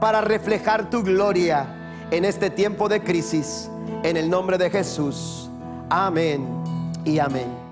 S1: para reflejar tu gloria en este tiempo de crisis, en el nombre de Jesús. Amén y amén.